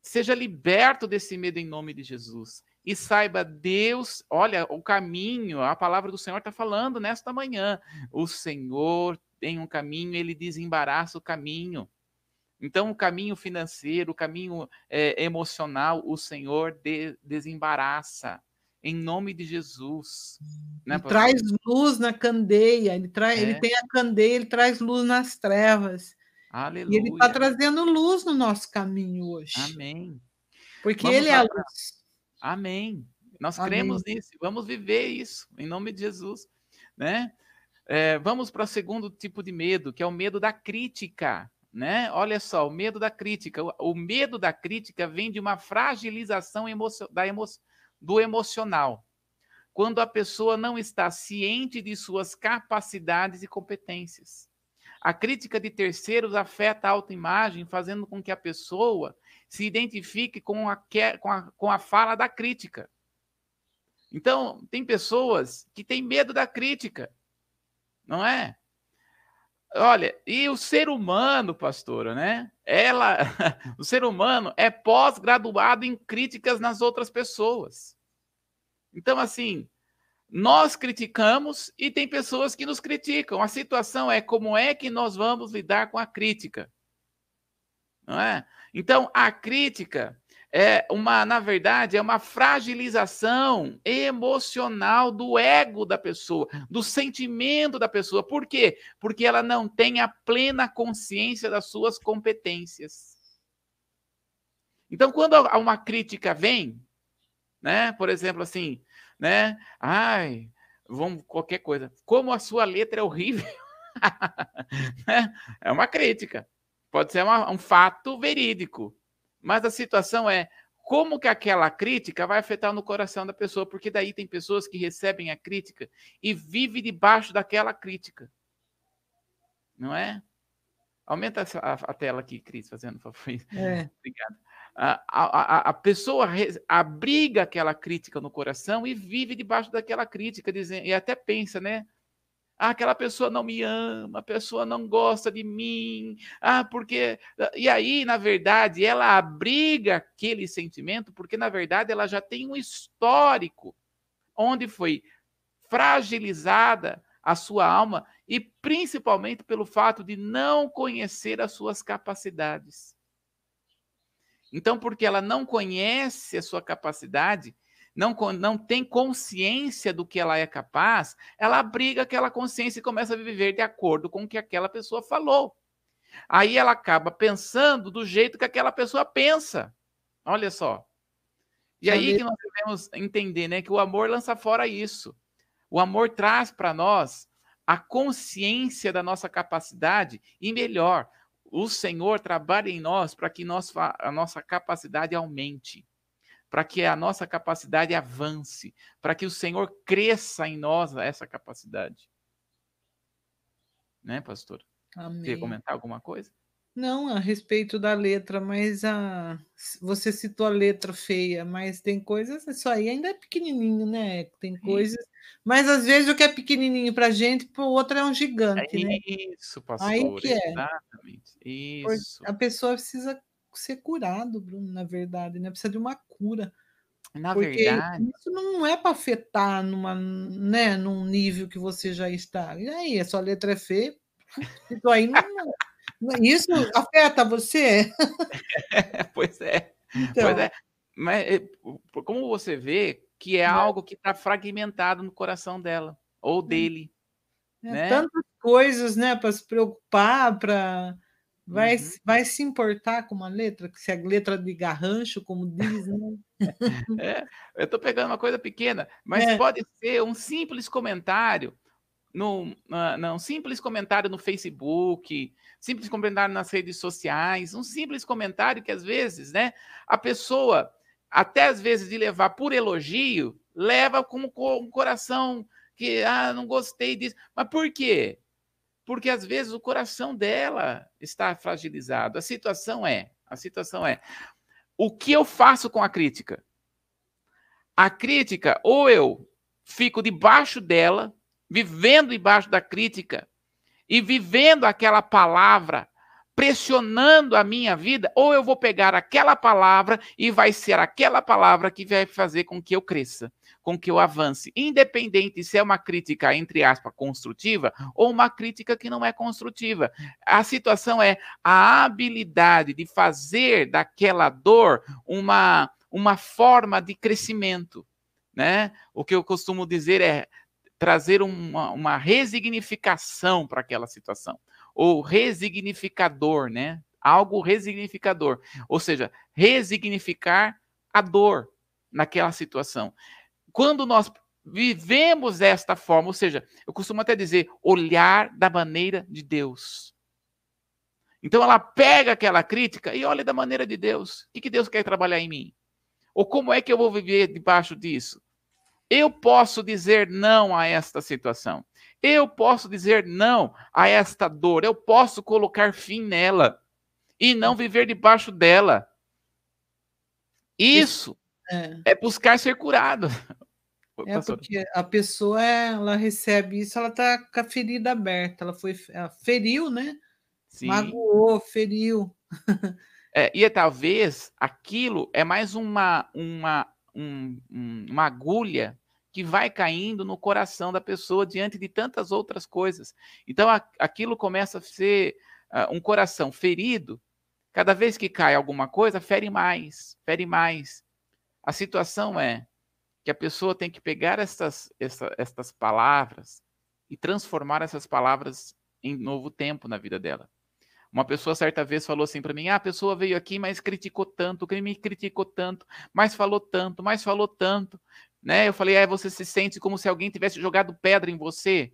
Seja liberto desse medo em nome de Jesus. E saiba, Deus, olha, o caminho, a palavra do Senhor está falando nesta manhã. O Senhor tem um caminho, ele desembaraça o caminho. Então, o caminho financeiro, o caminho é, emocional, o Senhor de, desembaraça em nome de Jesus. Né, traz luz na candeia, ele, traz, é. ele tem a candeia, ele traz luz nas trevas. Aleluia. E ele está trazendo luz no nosso caminho hoje. Amém. Porque Vamos ele é a luz. Amém. Nós Amém. cremos nisso, vamos viver isso, em nome de Jesus, né? É, vamos para o segundo tipo de medo, que é o medo da crítica, né? Olha só, o medo da crítica. O, o medo da crítica vem de uma fragilização da emo, do emocional. Quando a pessoa não está ciente de suas capacidades e competências. A crítica de terceiros afeta a autoimagem, fazendo com que a pessoa se identifique com a, com a, com a fala da crítica. Então, tem pessoas que têm medo da crítica, não é? Olha, e o ser humano, pastora, né? Ela, o ser humano é pós-graduado em críticas nas outras pessoas. Então, assim, nós criticamos e tem pessoas que nos criticam. A situação é como é que nós vamos lidar com a crítica. Não é? Então, a crítica é uma, na verdade, é uma fragilização emocional do ego da pessoa, do sentimento da pessoa. Por quê? Porque ela não tem a plena consciência das suas competências. Então, quando uma crítica vem, né, por exemplo, assim, né? Ai, vamos qualquer coisa. Como a sua letra é horrível. Né? é uma crítica. Pode ser uma, um fato verídico. Mas a situação é como que aquela crítica vai afetar no coração da pessoa, porque daí tem pessoas que recebem a crítica e vivem debaixo daquela crítica. Não é? Aumenta a, a, tela aqui, Cris, fazendo favor. É. Obrigado a, a, a pessoa abriga aquela crítica no coração e vive debaixo daquela crítica, dizendo, e até pensa, né? Ah, aquela pessoa não me ama, a pessoa não gosta de mim. Ah, porque. E aí, na verdade, ela abriga aquele sentimento, porque, na verdade, ela já tem um histórico onde foi fragilizada a sua alma e principalmente pelo fato de não conhecer as suas capacidades. Então, porque ela não conhece a sua capacidade, não, não tem consciência do que ela é capaz, ela abriga aquela consciência e começa a viver de acordo com o que aquela pessoa falou. Aí ela acaba pensando do jeito que aquela pessoa pensa. Olha só. E aí que nós devemos entender, né, que o amor lança fora isso. O amor traz para nós a consciência da nossa capacidade e melhor, o Senhor trabalha em nós para que a nossa capacidade aumente, para que a nossa capacidade avance, para que o Senhor cresça em nós essa capacidade. Né, pastor? Amém. Quer comentar alguma coisa? Não, a respeito da letra, mas a você citou a letra feia, mas tem coisas, isso aí ainda é pequenininho, né? Tem coisas, mas às vezes o que é pequenininho para a gente, para o outro é um gigante, é né? Isso, pastor, aí que é. exatamente. Isso. A pessoa precisa ser curado, Bruno, na verdade, né? Precisa de uma cura. Na porque verdade. Isso não é para afetar numa, né, num nível que você já está. E aí, a sua letra é feia, isso aí não. Isso afeta você? pois é. Então. Pois é. Mas eh, como você vê que é, é. algo que está fragmentado no coração dela ou dele. É, né? Tantas coisas, né, para se preocupar, para vai, uhum. vai se importar com uma letra, que se é letra de garrancho, como diz, né? é, eu estou pegando uma coisa pequena, mas é. pode ser um simples comentário no, uh, simples comentário no Facebook, simples comentário nas redes sociais, um simples comentário que às vezes, né, a pessoa, até às vezes de levar por elogio, leva com um coração que, ah, não gostei disso. Mas por quê? Porque às vezes o coração dela está fragilizado. A situação é, a situação é, o que eu faço com a crítica? A crítica, ou eu fico debaixo dela, vivendo embaixo da crítica e vivendo aquela palavra pressionando a minha vida, ou eu vou pegar aquela palavra e vai ser aquela palavra que vai fazer com que eu cresça, com que eu avance, independente se é uma crítica entre aspas construtiva ou uma crítica que não é construtiva. A situação é a habilidade de fazer daquela dor uma uma forma de crescimento, né? O que eu costumo dizer é trazer uma, uma resignificação para aquela situação. Ou resignificador, né? Algo resignificador. Ou seja, resignificar a dor naquela situação. quando nós vivemos desta forma, ou seja, eu costumo até dizer, olhar da maneira de Deus. Então ela pega aquela crítica e olha da maneira de Deus. O que Deus quer trabalhar em mim? Ou como é que eu vou viver debaixo disso? Eu posso dizer não a esta situação. Eu posso dizer não a esta dor. Eu posso colocar fim nela e não viver debaixo dela. Isso é, é buscar ser curado. É porque a pessoa ela recebe isso, ela está com a ferida aberta, ela foi ela feriu, né? Sim. Magoou, feriu. É, e é, talvez aquilo é mais uma, uma, um, uma agulha que vai caindo no coração da pessoa diante de tantas outras coisas. Então a, aquilo começa a ser uh, um coração ferido. Cada vez que cai alguma coisa, fere mais, fere mais. A situação é que a pessoa tem que pegar essas, essa, essas palavras e transformar essas palavras em novo tempo na vida dela. Uma pessoa certa vez falou assim para mim: ah, a pessoa veio aqui, mas criticou tanto, me criticou tanto, mas falou tanto, mas falou tanto. Né? Eu falei: é, você se sente como se alguém tivesse jogado pedra em você?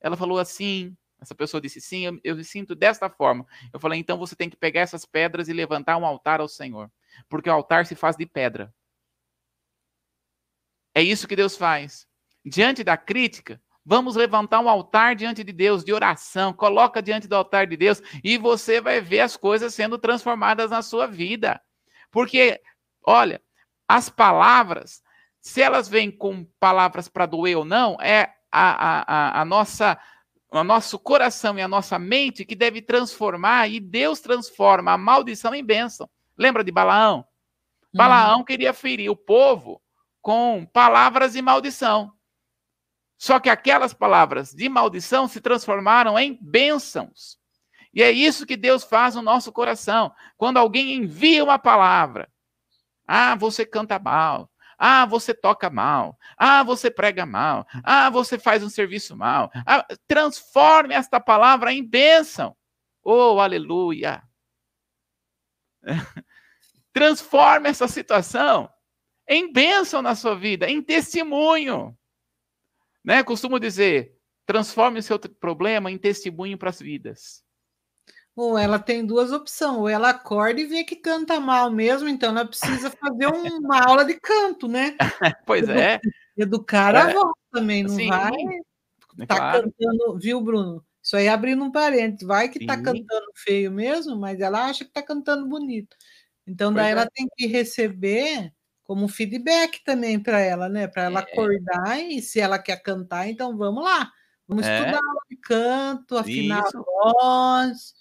Ela falou assim. Essa pessoa disse sim, eu, eu me sinto desta forma. Eu falei: então você tem que pegar essas pedras e levantar um altar ao Senhor, porque o altar se faz de pedra. É isso que Deus faz. Diante da crítica, vamos levantar um altar diante de Deus, de oração. Coloca diante do altar de Deus e você vai ver as coisas sendo transformadas na sua vida. Porque, olha, as palavras, se elas vêm com palavras para doer ou não, é a, a, a nossa o nosso coração e a nossa mente que deve transformar, e Deus transforma a maldição em bênção. Lembra de Balaão? Uhum. Balaão queria ferir o povo com palavras de maldição. Só que aquelas palavras de maldição se transformaram em bênçãos. E é isso que Deus faz no nosso coração. Quando alguém envia uma palavra, ah, você canta mal. Ah, você toca mal. Ah, você prega mal. Ah, você faz um serviço mal. Ah, transforme esta palavra em bênção. Oh, aleluia. transforme essa situação em bênção na sua vida, em testemunho. Né? Costumo dizer, transforme o seu problema em testemunho para as vidas. Ou ela tem duas opções, ou ela acorda e vê que canta mal mesmo, então ela precisa fazer uma aula de canto, né? pois é. Educar é. a voz também, não Sim. vai tá claro. cantando, viu, Bruno? Isso aí abrindo um parênteses, vai que tá Sim. tá cantando feio mesmo, mas ela acha que tá cantando bonito. Então, daí é. ela tem que receber como feedback também para ela, né? Para ela é. acordar e se ela quer cantar, então vamos lá. Vamos é. estudar aula de canto, afinar Isso. a voz,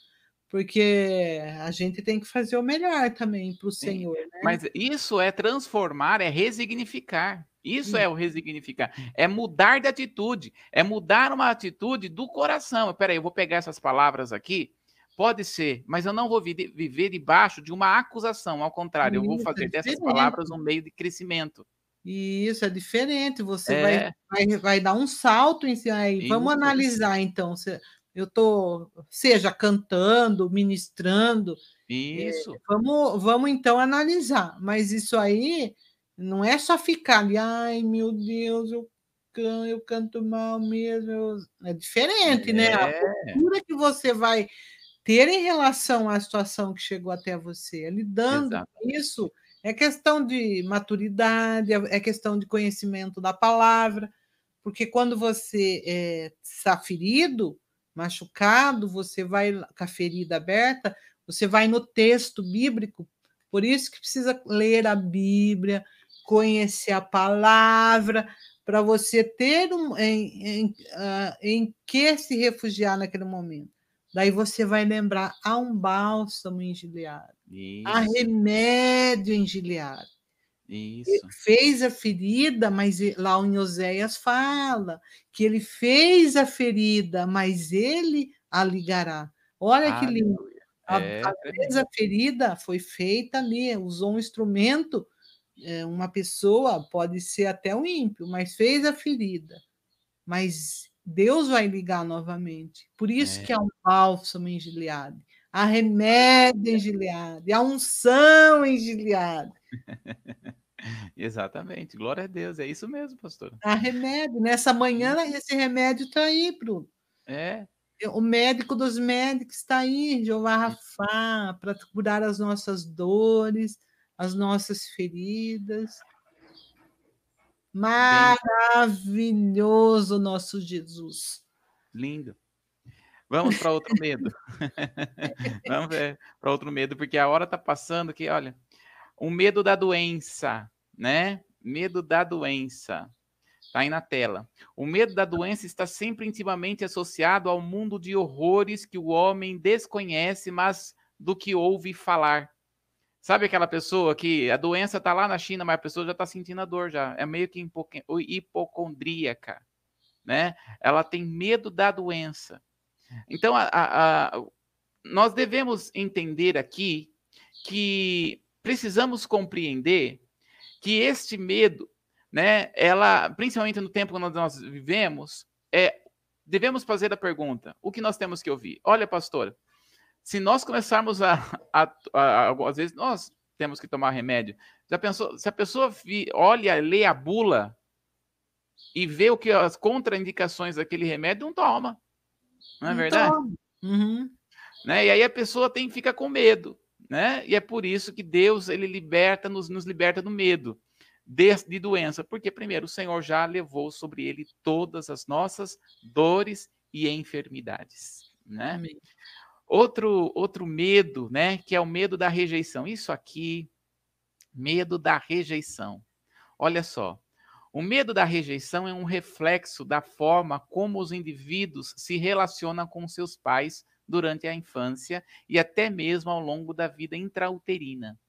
porque a gente tem que fazer o melhor também para o Senhor. Né? Mas isso é transformar, é resignificar. Isso é o resignificar, é mudar de atitude, é mudar uma atitude do coração. Peraí, eu vou pegar essas palavras aqui Pode ser, mas eu não vou viver debaixo de uma acusação. Ao contrário, eu vou é fazer dessas palavras um meio de crescimento. Isso é diferente. Você é. Vai, vai, vai dar um salto em si. Aí, vamos analisar então. Eu estou, seja cantando, ministrando. É, isso. É, vamos, vamos então analisar. Mas isso aí não é só ficar ali, ai meu Deus, eu canto, eu canto mal mesmo. É diferente, né? A postura que você vai ter em relação à situação que chegou até você, lidando com isso, é questão de maturidade, é, é questão de conhecimento da palavra, porque quando você é, está ferido, machucado, você vai com a ferida aberta, você vai no texto bíblico, por isso que precisa ler a Bíblia, conhecer a palavra, para você ter um, em, em, uh, em que se refugiar naquele momento. Daí você vai lembrar, há um bálsamo em Gilead, há remédio em Gilead. Isso. Ele fez a ferida, mas lá em Oséias fala que ele fez a ferida, mas ele a ligará. Olha ah, que lindo. A, é, a, a ferida foi feita ali, usou um instrumento, é, uma pessoa, pode ser até um ímpio, mas fez a ferida. Mas Deus vai ligar novamente. Por isso é. que há um bálsamo em Gileade, há remédio em Gileade, há unção em Gileade. Exatamente. Glória a Deus. É isso mesmo, pastor. Há remédio. Nessa manhã, esse remédio está aí, Bruno. É. O médico dos médicos está aí, Jeová Rafá, para curar as nossas dores, as nossas feridas. Maravilhoso nosso Jesus. Lindo. Vamos para outro medo. Vamos para outro medo, porque a hora está passando que, olha, o medo da doença, né? Medo da doença. Está aí na tela. O medo da doença está sempre intimamente associado ao mundo de horrores que o homem desconhece, mas do que ouve falar. Sabe aquela pessoa que a doença está lá na China, mas a pessoa já está sentindo a dor já. É meio que hipocondríaca, né? Ela tem medo da doença. Então, a, a, a, nós devemos entender aqui que precisamos compreender que este medo né? Ela, principalmente no tempo que nós vivemos, é devemos fazer a pergunta: o que nós temos que ouvir? Olha, pastor, se nós começarmos a, a, a, às vezes nós temos que tomar remédio. Já pensou? Se a pessoa vi, olha, lê a bula e vê o que as contraindicações daquele remédio, não toma. Não é não verdade? Uhum. Né? E aí a pessoa tem fica com medo, né? E é por isso que Deus ele liberta nos, nos liberta do medo de, de doença, porque primeiro o Senhor já levou sobre ele todas as nossas dores e enfermidades, né? Amém. Outro outro medo, né, que é o medo da rejeição. Isso aqui, medo da rejeição. Olha só, o medo da rejeição é um reflexo da forma como os indivíduos se relacionam com seus pais durante a infância e até mesmo ao longo da vida intrauterina.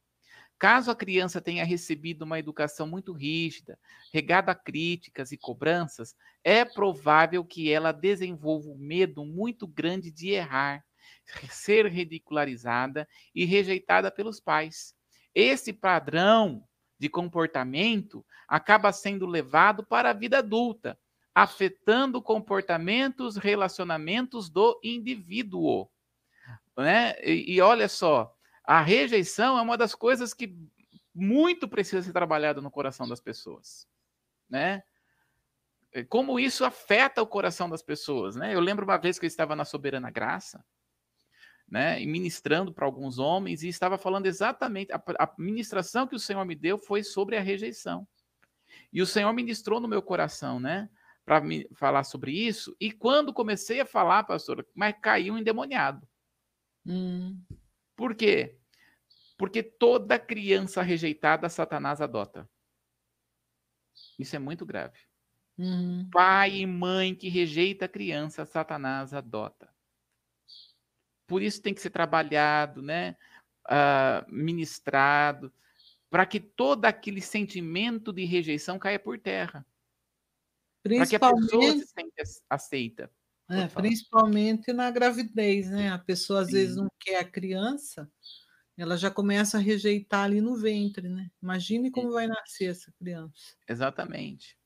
Caso a criança tenha recebido uma educação muito rígida, regada a críticas e cobranças, é provável que ela desenvolva um medo muito grande de errar, ser ridicularizada e rejeitada pelos pais. Esse padrão de comportamento acaba sendo levado para a vida adulta, afetando comportamentos, relacionamentos do indivíduo. Né? E, e olha só, a rejeição é uma das coisas que muito precisa ser trabalhada no coração das pessoas, né? Como isso afeta o coração das pessoas, né? Eu lembro uma vez que eu estava na Soberana Graça, né, e ministrando para alguns homens e estava falando exatamente a, a ministração que o Senhor me deu foi sobre a rejeição. E o Senhor ministrou no meu coração, né, para me falar sobre isso. E quando comecei a falar, pastor, mas caiu um endemoniado. Hum. Por quê? Porque toda criança rejeitada, Satanás adota. Isso é muito grave. Uhum. Pai e mãe que rejeita a criança, Satanás adota. Por isso tem que ser trabalhado, né? Uh, ministrado, para que todo aquele sentimento de rejeição caia por terra. Para que a pessoa se sinta aceita. É, principalmente na gravidez, né? A pessoa às Sim. vezes não quer a criança, ela já começa a rejeitar ali no ventre, né? Imagine como vai nascer essa criança. Exatamente.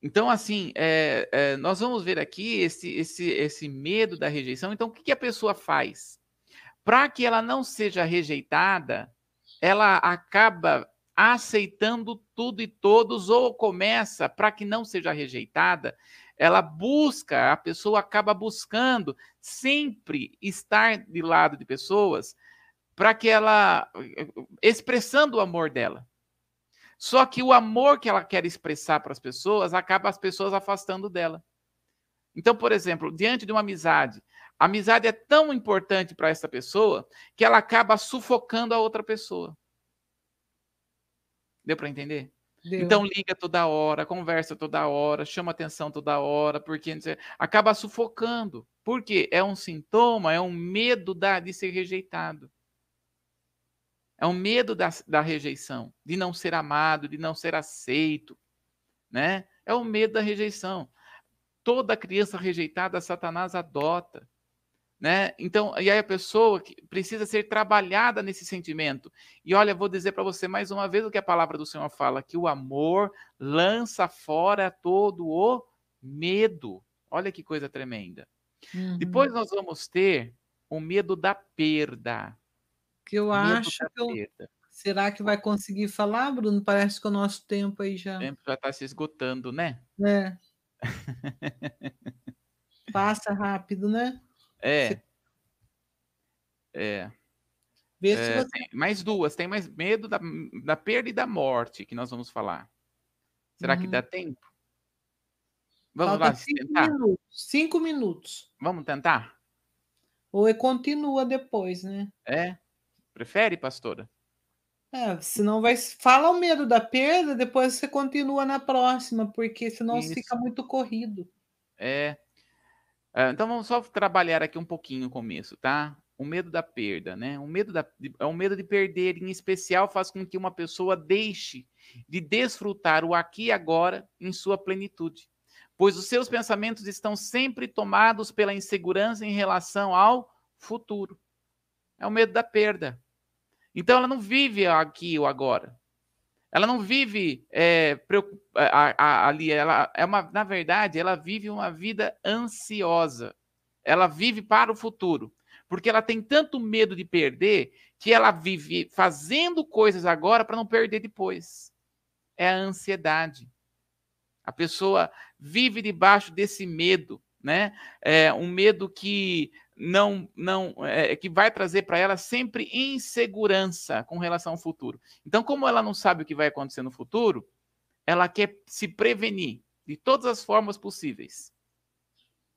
Então, assim, é, é, nós vamos ver aqui esse, esse, esse medo da rejeição. Então, o que, que a pessoa faz? Para que ela não seja rejeitada, ela acaba aceitando tudo e todos, ou começa, para que não seja rejeitada, ela busca, a pessoa acaba buscando sempre estar de lado de pessoas para que ela expressando o amor dela. Só que o amor que ela quer expressar para as pessoas acaba as pessoas afastando dela. Então, por exemplo, diante de uma amizade, a amizade é tão importante para essa pessoa que ela acaba sufocando a outra pessoa. Deu para entender? Deu. Então liga toda hora, conversa toda hora, chama atenção toda hora, porque acaba sufocando. Porque é um sintoma, é um medo da, de ser rejeitado. É um medo da, da rejeição, de não ser amado, de não ser aceito. Né? É o medo da rejeição. Toda criança rejeitada, Satanás adota. Né? Então, e aí a pessoa precisa ser trabalhada nesse sentimento. E olha, vou dizer para você mais uma vez o que a palavra do Senhor fala: que o amor lança fora todo o medo. Olha que coisa tremenda. Uhum. Depois nós vamos ter o medo da perda. Que eu acho que eu, Será que vai conseguir falar, Bruno? Parece que o nosso tempo aí já. O tempo já está se esgotando, né? É. Passa rápido, né? É. É. Vê é, se você... mais duas. Tem mais medo da, da perda e da morte que nós vamos falar. Será uhum. que dá tempo? Vamos Falta lá cinco tentar? Minutos. Cinco minutos. Vamos tentar? Ou é continua depois, né? É. Prefere, pastora? É, senão vai. Fala o medo da perda, depois você continua na próxima, porque senão Isso. fica muito corrido. É. é. Então vamos só trabalhar aqui um pouquinho o começo, tá? O medo da perda, né? O medo da, é o medo de perder, em especial, faz com que uma pessoa deixe de desfrutar o aqui e agora em sua plenitude, pois os seus pensamentos estão sempre tomados pela insegurança em relação ao futuro. É o medo da perda. Então ela não vive aqui ou agora. Ela não vive é, ali. Ela é uma, na verdade, ela vive uma vida ansiosa. Ela vive para o futuro, porque ela tem tanto medo de perder que ela vive fazendo coisas agora para não perder depois. É a ansiedade. A pessoa vive debaixo desse medo, né? É um medo que não não é, que vai trazer para ela sempre insegurança com relação ao futuro. Então, como ela não sabe o que vai acontecer no futuro, ela quer se prevenir de todas as formas possíveis.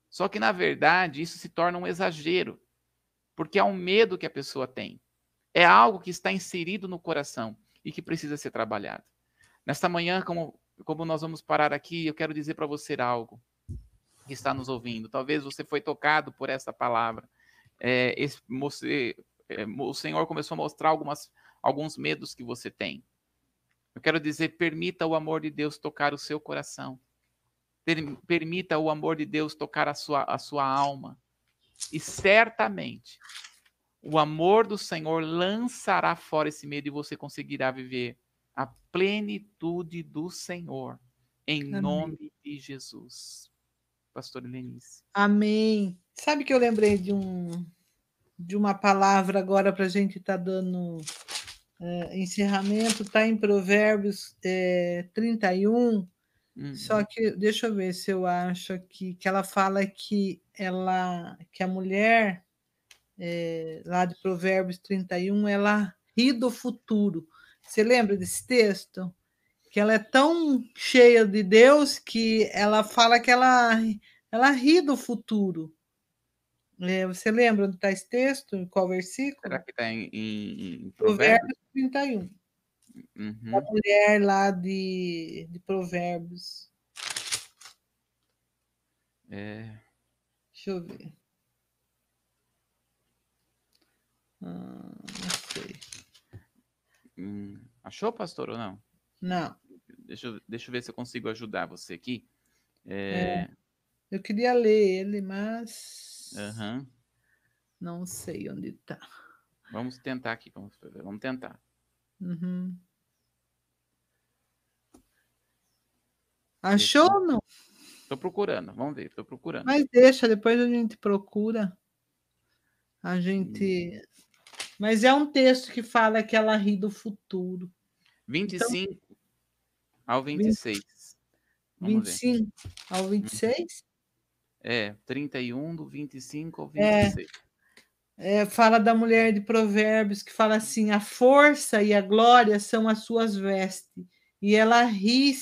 Só que na verdade isso se torna um exagero, porque é um medo que a pessoa tem. É algo que está inserido no coração e que precisa ser trabalhado. Nesta manhã, como como nós vamos parar aqui, eu quero dizer para você algo que está nos ouvindo. Talvez você foi tocado por essa palavra. É, esse, você, é, o Senhor começou a mostrar algumas, alguns medos que você tem. Eu quero dizer, permita o amor de Deus tocar o seu coração. Permita o amor de Deus tocar a sua, a sua alma. E certamente o amor do Senhor lançará fora esse medo e você conseguirá viver a plenitude do Senhor. Em Amém. nome de Jesus pastora Lenice. Amém. Sabe que eu lembrei de um de uma palavra agora para a gente estar tá dando é, encerramento, está em Provérbios é, 31. Uhum. Só que deixa eu ver se eu acho aqui que ela fala que ela que a mulher é, lá de Provérbios 31 ela ri do futuro. Você lembra desse texto? Que ela é tão cheia de Deus que ela fala que ela, ela ri do futuro. É, você lembra onde está esse texto? Em qual versículo? Será que está em, em, em Provérbios? 31. Uhum. A mulher lá de, de Provérbios. É. Deixa eu ver. Ah, não sei. Hum, achou, pastor, ou não? Não. Deixa eu, deixa eu ver se eu consigo ajudar você aqui. É... É, eu queria ler ele, mas uhum. não sei onde está. Vamos tentar aqui, vamos, vamos tentar. Uhum. Achou ou não? Estou procurando, vamos ver, estou procurando. Mas deixa, depois a gente procura. A gente. Mas é um texto que fala que ela ri do futuro. 25 então, ao 26. 20, 25 ao 26? É, 31 do 25 ao 26. É, é, fala da mulher de Provérbios que fala assim: a força e a glória são as suas vestes, e ela ri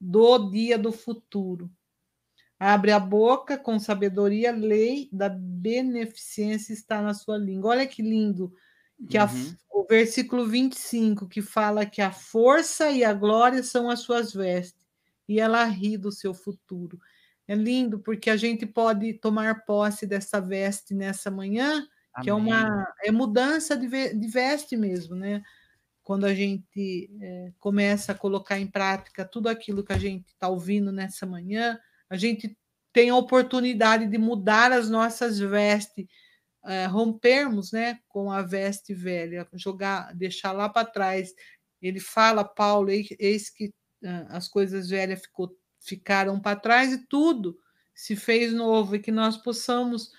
do dia do futuro. Abre a boca com sabedoria, lei da beneficência está na sua língua. Olha que lindo que a, uhum. o versículo 25, que fala que a força e a glória são as suas vestes, e ela ri do seu futuro. É lindo, porque a gente pode tomar posse dessa veste nessa manhã, Amém. que é uma é mudança de, de veste mesmo, né? Quando a gente é, começa a colocar em prática tudo aquilo que a gente está ouvindo nessa manhã, a gente tem a oportunidade de mudar as nossas vestes é, rompermos né, com a veste velha, jogar, deixar lá para trás. Ele fala, Paulo, eis que as coisas velhas ficou, ficaram para trás e tudo se fez novo, e que nós possamos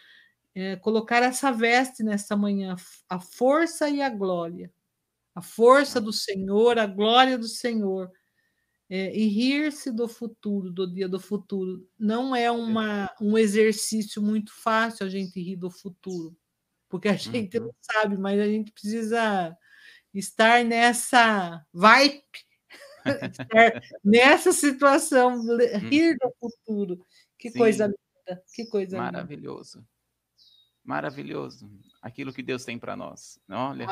é, colocar essa veste nessa manhã, a força e a glória. A a força do Senhor, a glória do Senhor. É, e rir-se do futuro, do dia do futuro. Não é uma, um exercício muito fácil a gente rir do futuro, porque a gente uhum. não sabe, mas a gente precisa estar nessa vibe, estar nessa situação, rir do uhum. futuro. Que Sim. coisa linda, que coisa Maravilhoso. Linda. Maravilhoso. Aquilo que Deus tem para nós. Olha.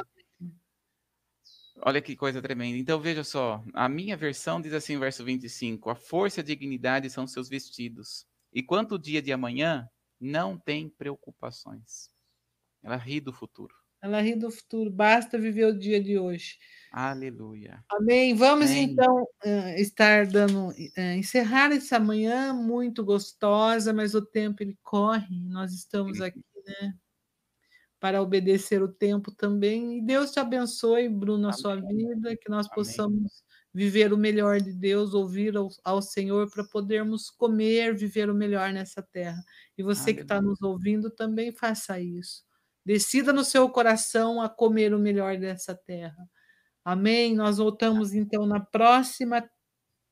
Olha que coisa tremenda. Então veja só, a minha versão diz assim, verso 25: A força e a dignidade são seus vestidos. E quanto o dia de amanhã não tem preocupações. Ela ri do futuro. Ela ri do futuro, basta viver o dia de hoje. Aleluia. Amém. Vamos Amém. então eh, estar dando eh, encerrar essa manhã muito gostosa, mas o tempo ele corre. Nós estamos aqui, né? Para obedecer o tempo também. E Deus te abençoe, Bruno, a sua vida, que nós Amém. possamos viver o melhor de Deus, ouvir ao, ao Senhor para podermos comer, viver o melhor nessa terra. E você que está nos ouvindo também faça isso. Decida no seu coração a comer o melhor dessa terra. Amém? Nós voltamos então na próxima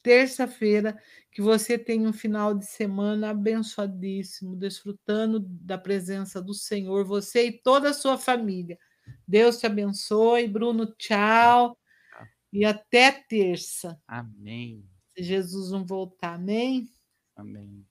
terça-feira, que você tenha um final de semana abençoadíssimo, desfrutando da presença do Senhor, você e toda a sua família. Deus te abençoe, Bruno, tchau. E até terça. Amém. Se Jesus não voltar, amém? Amém.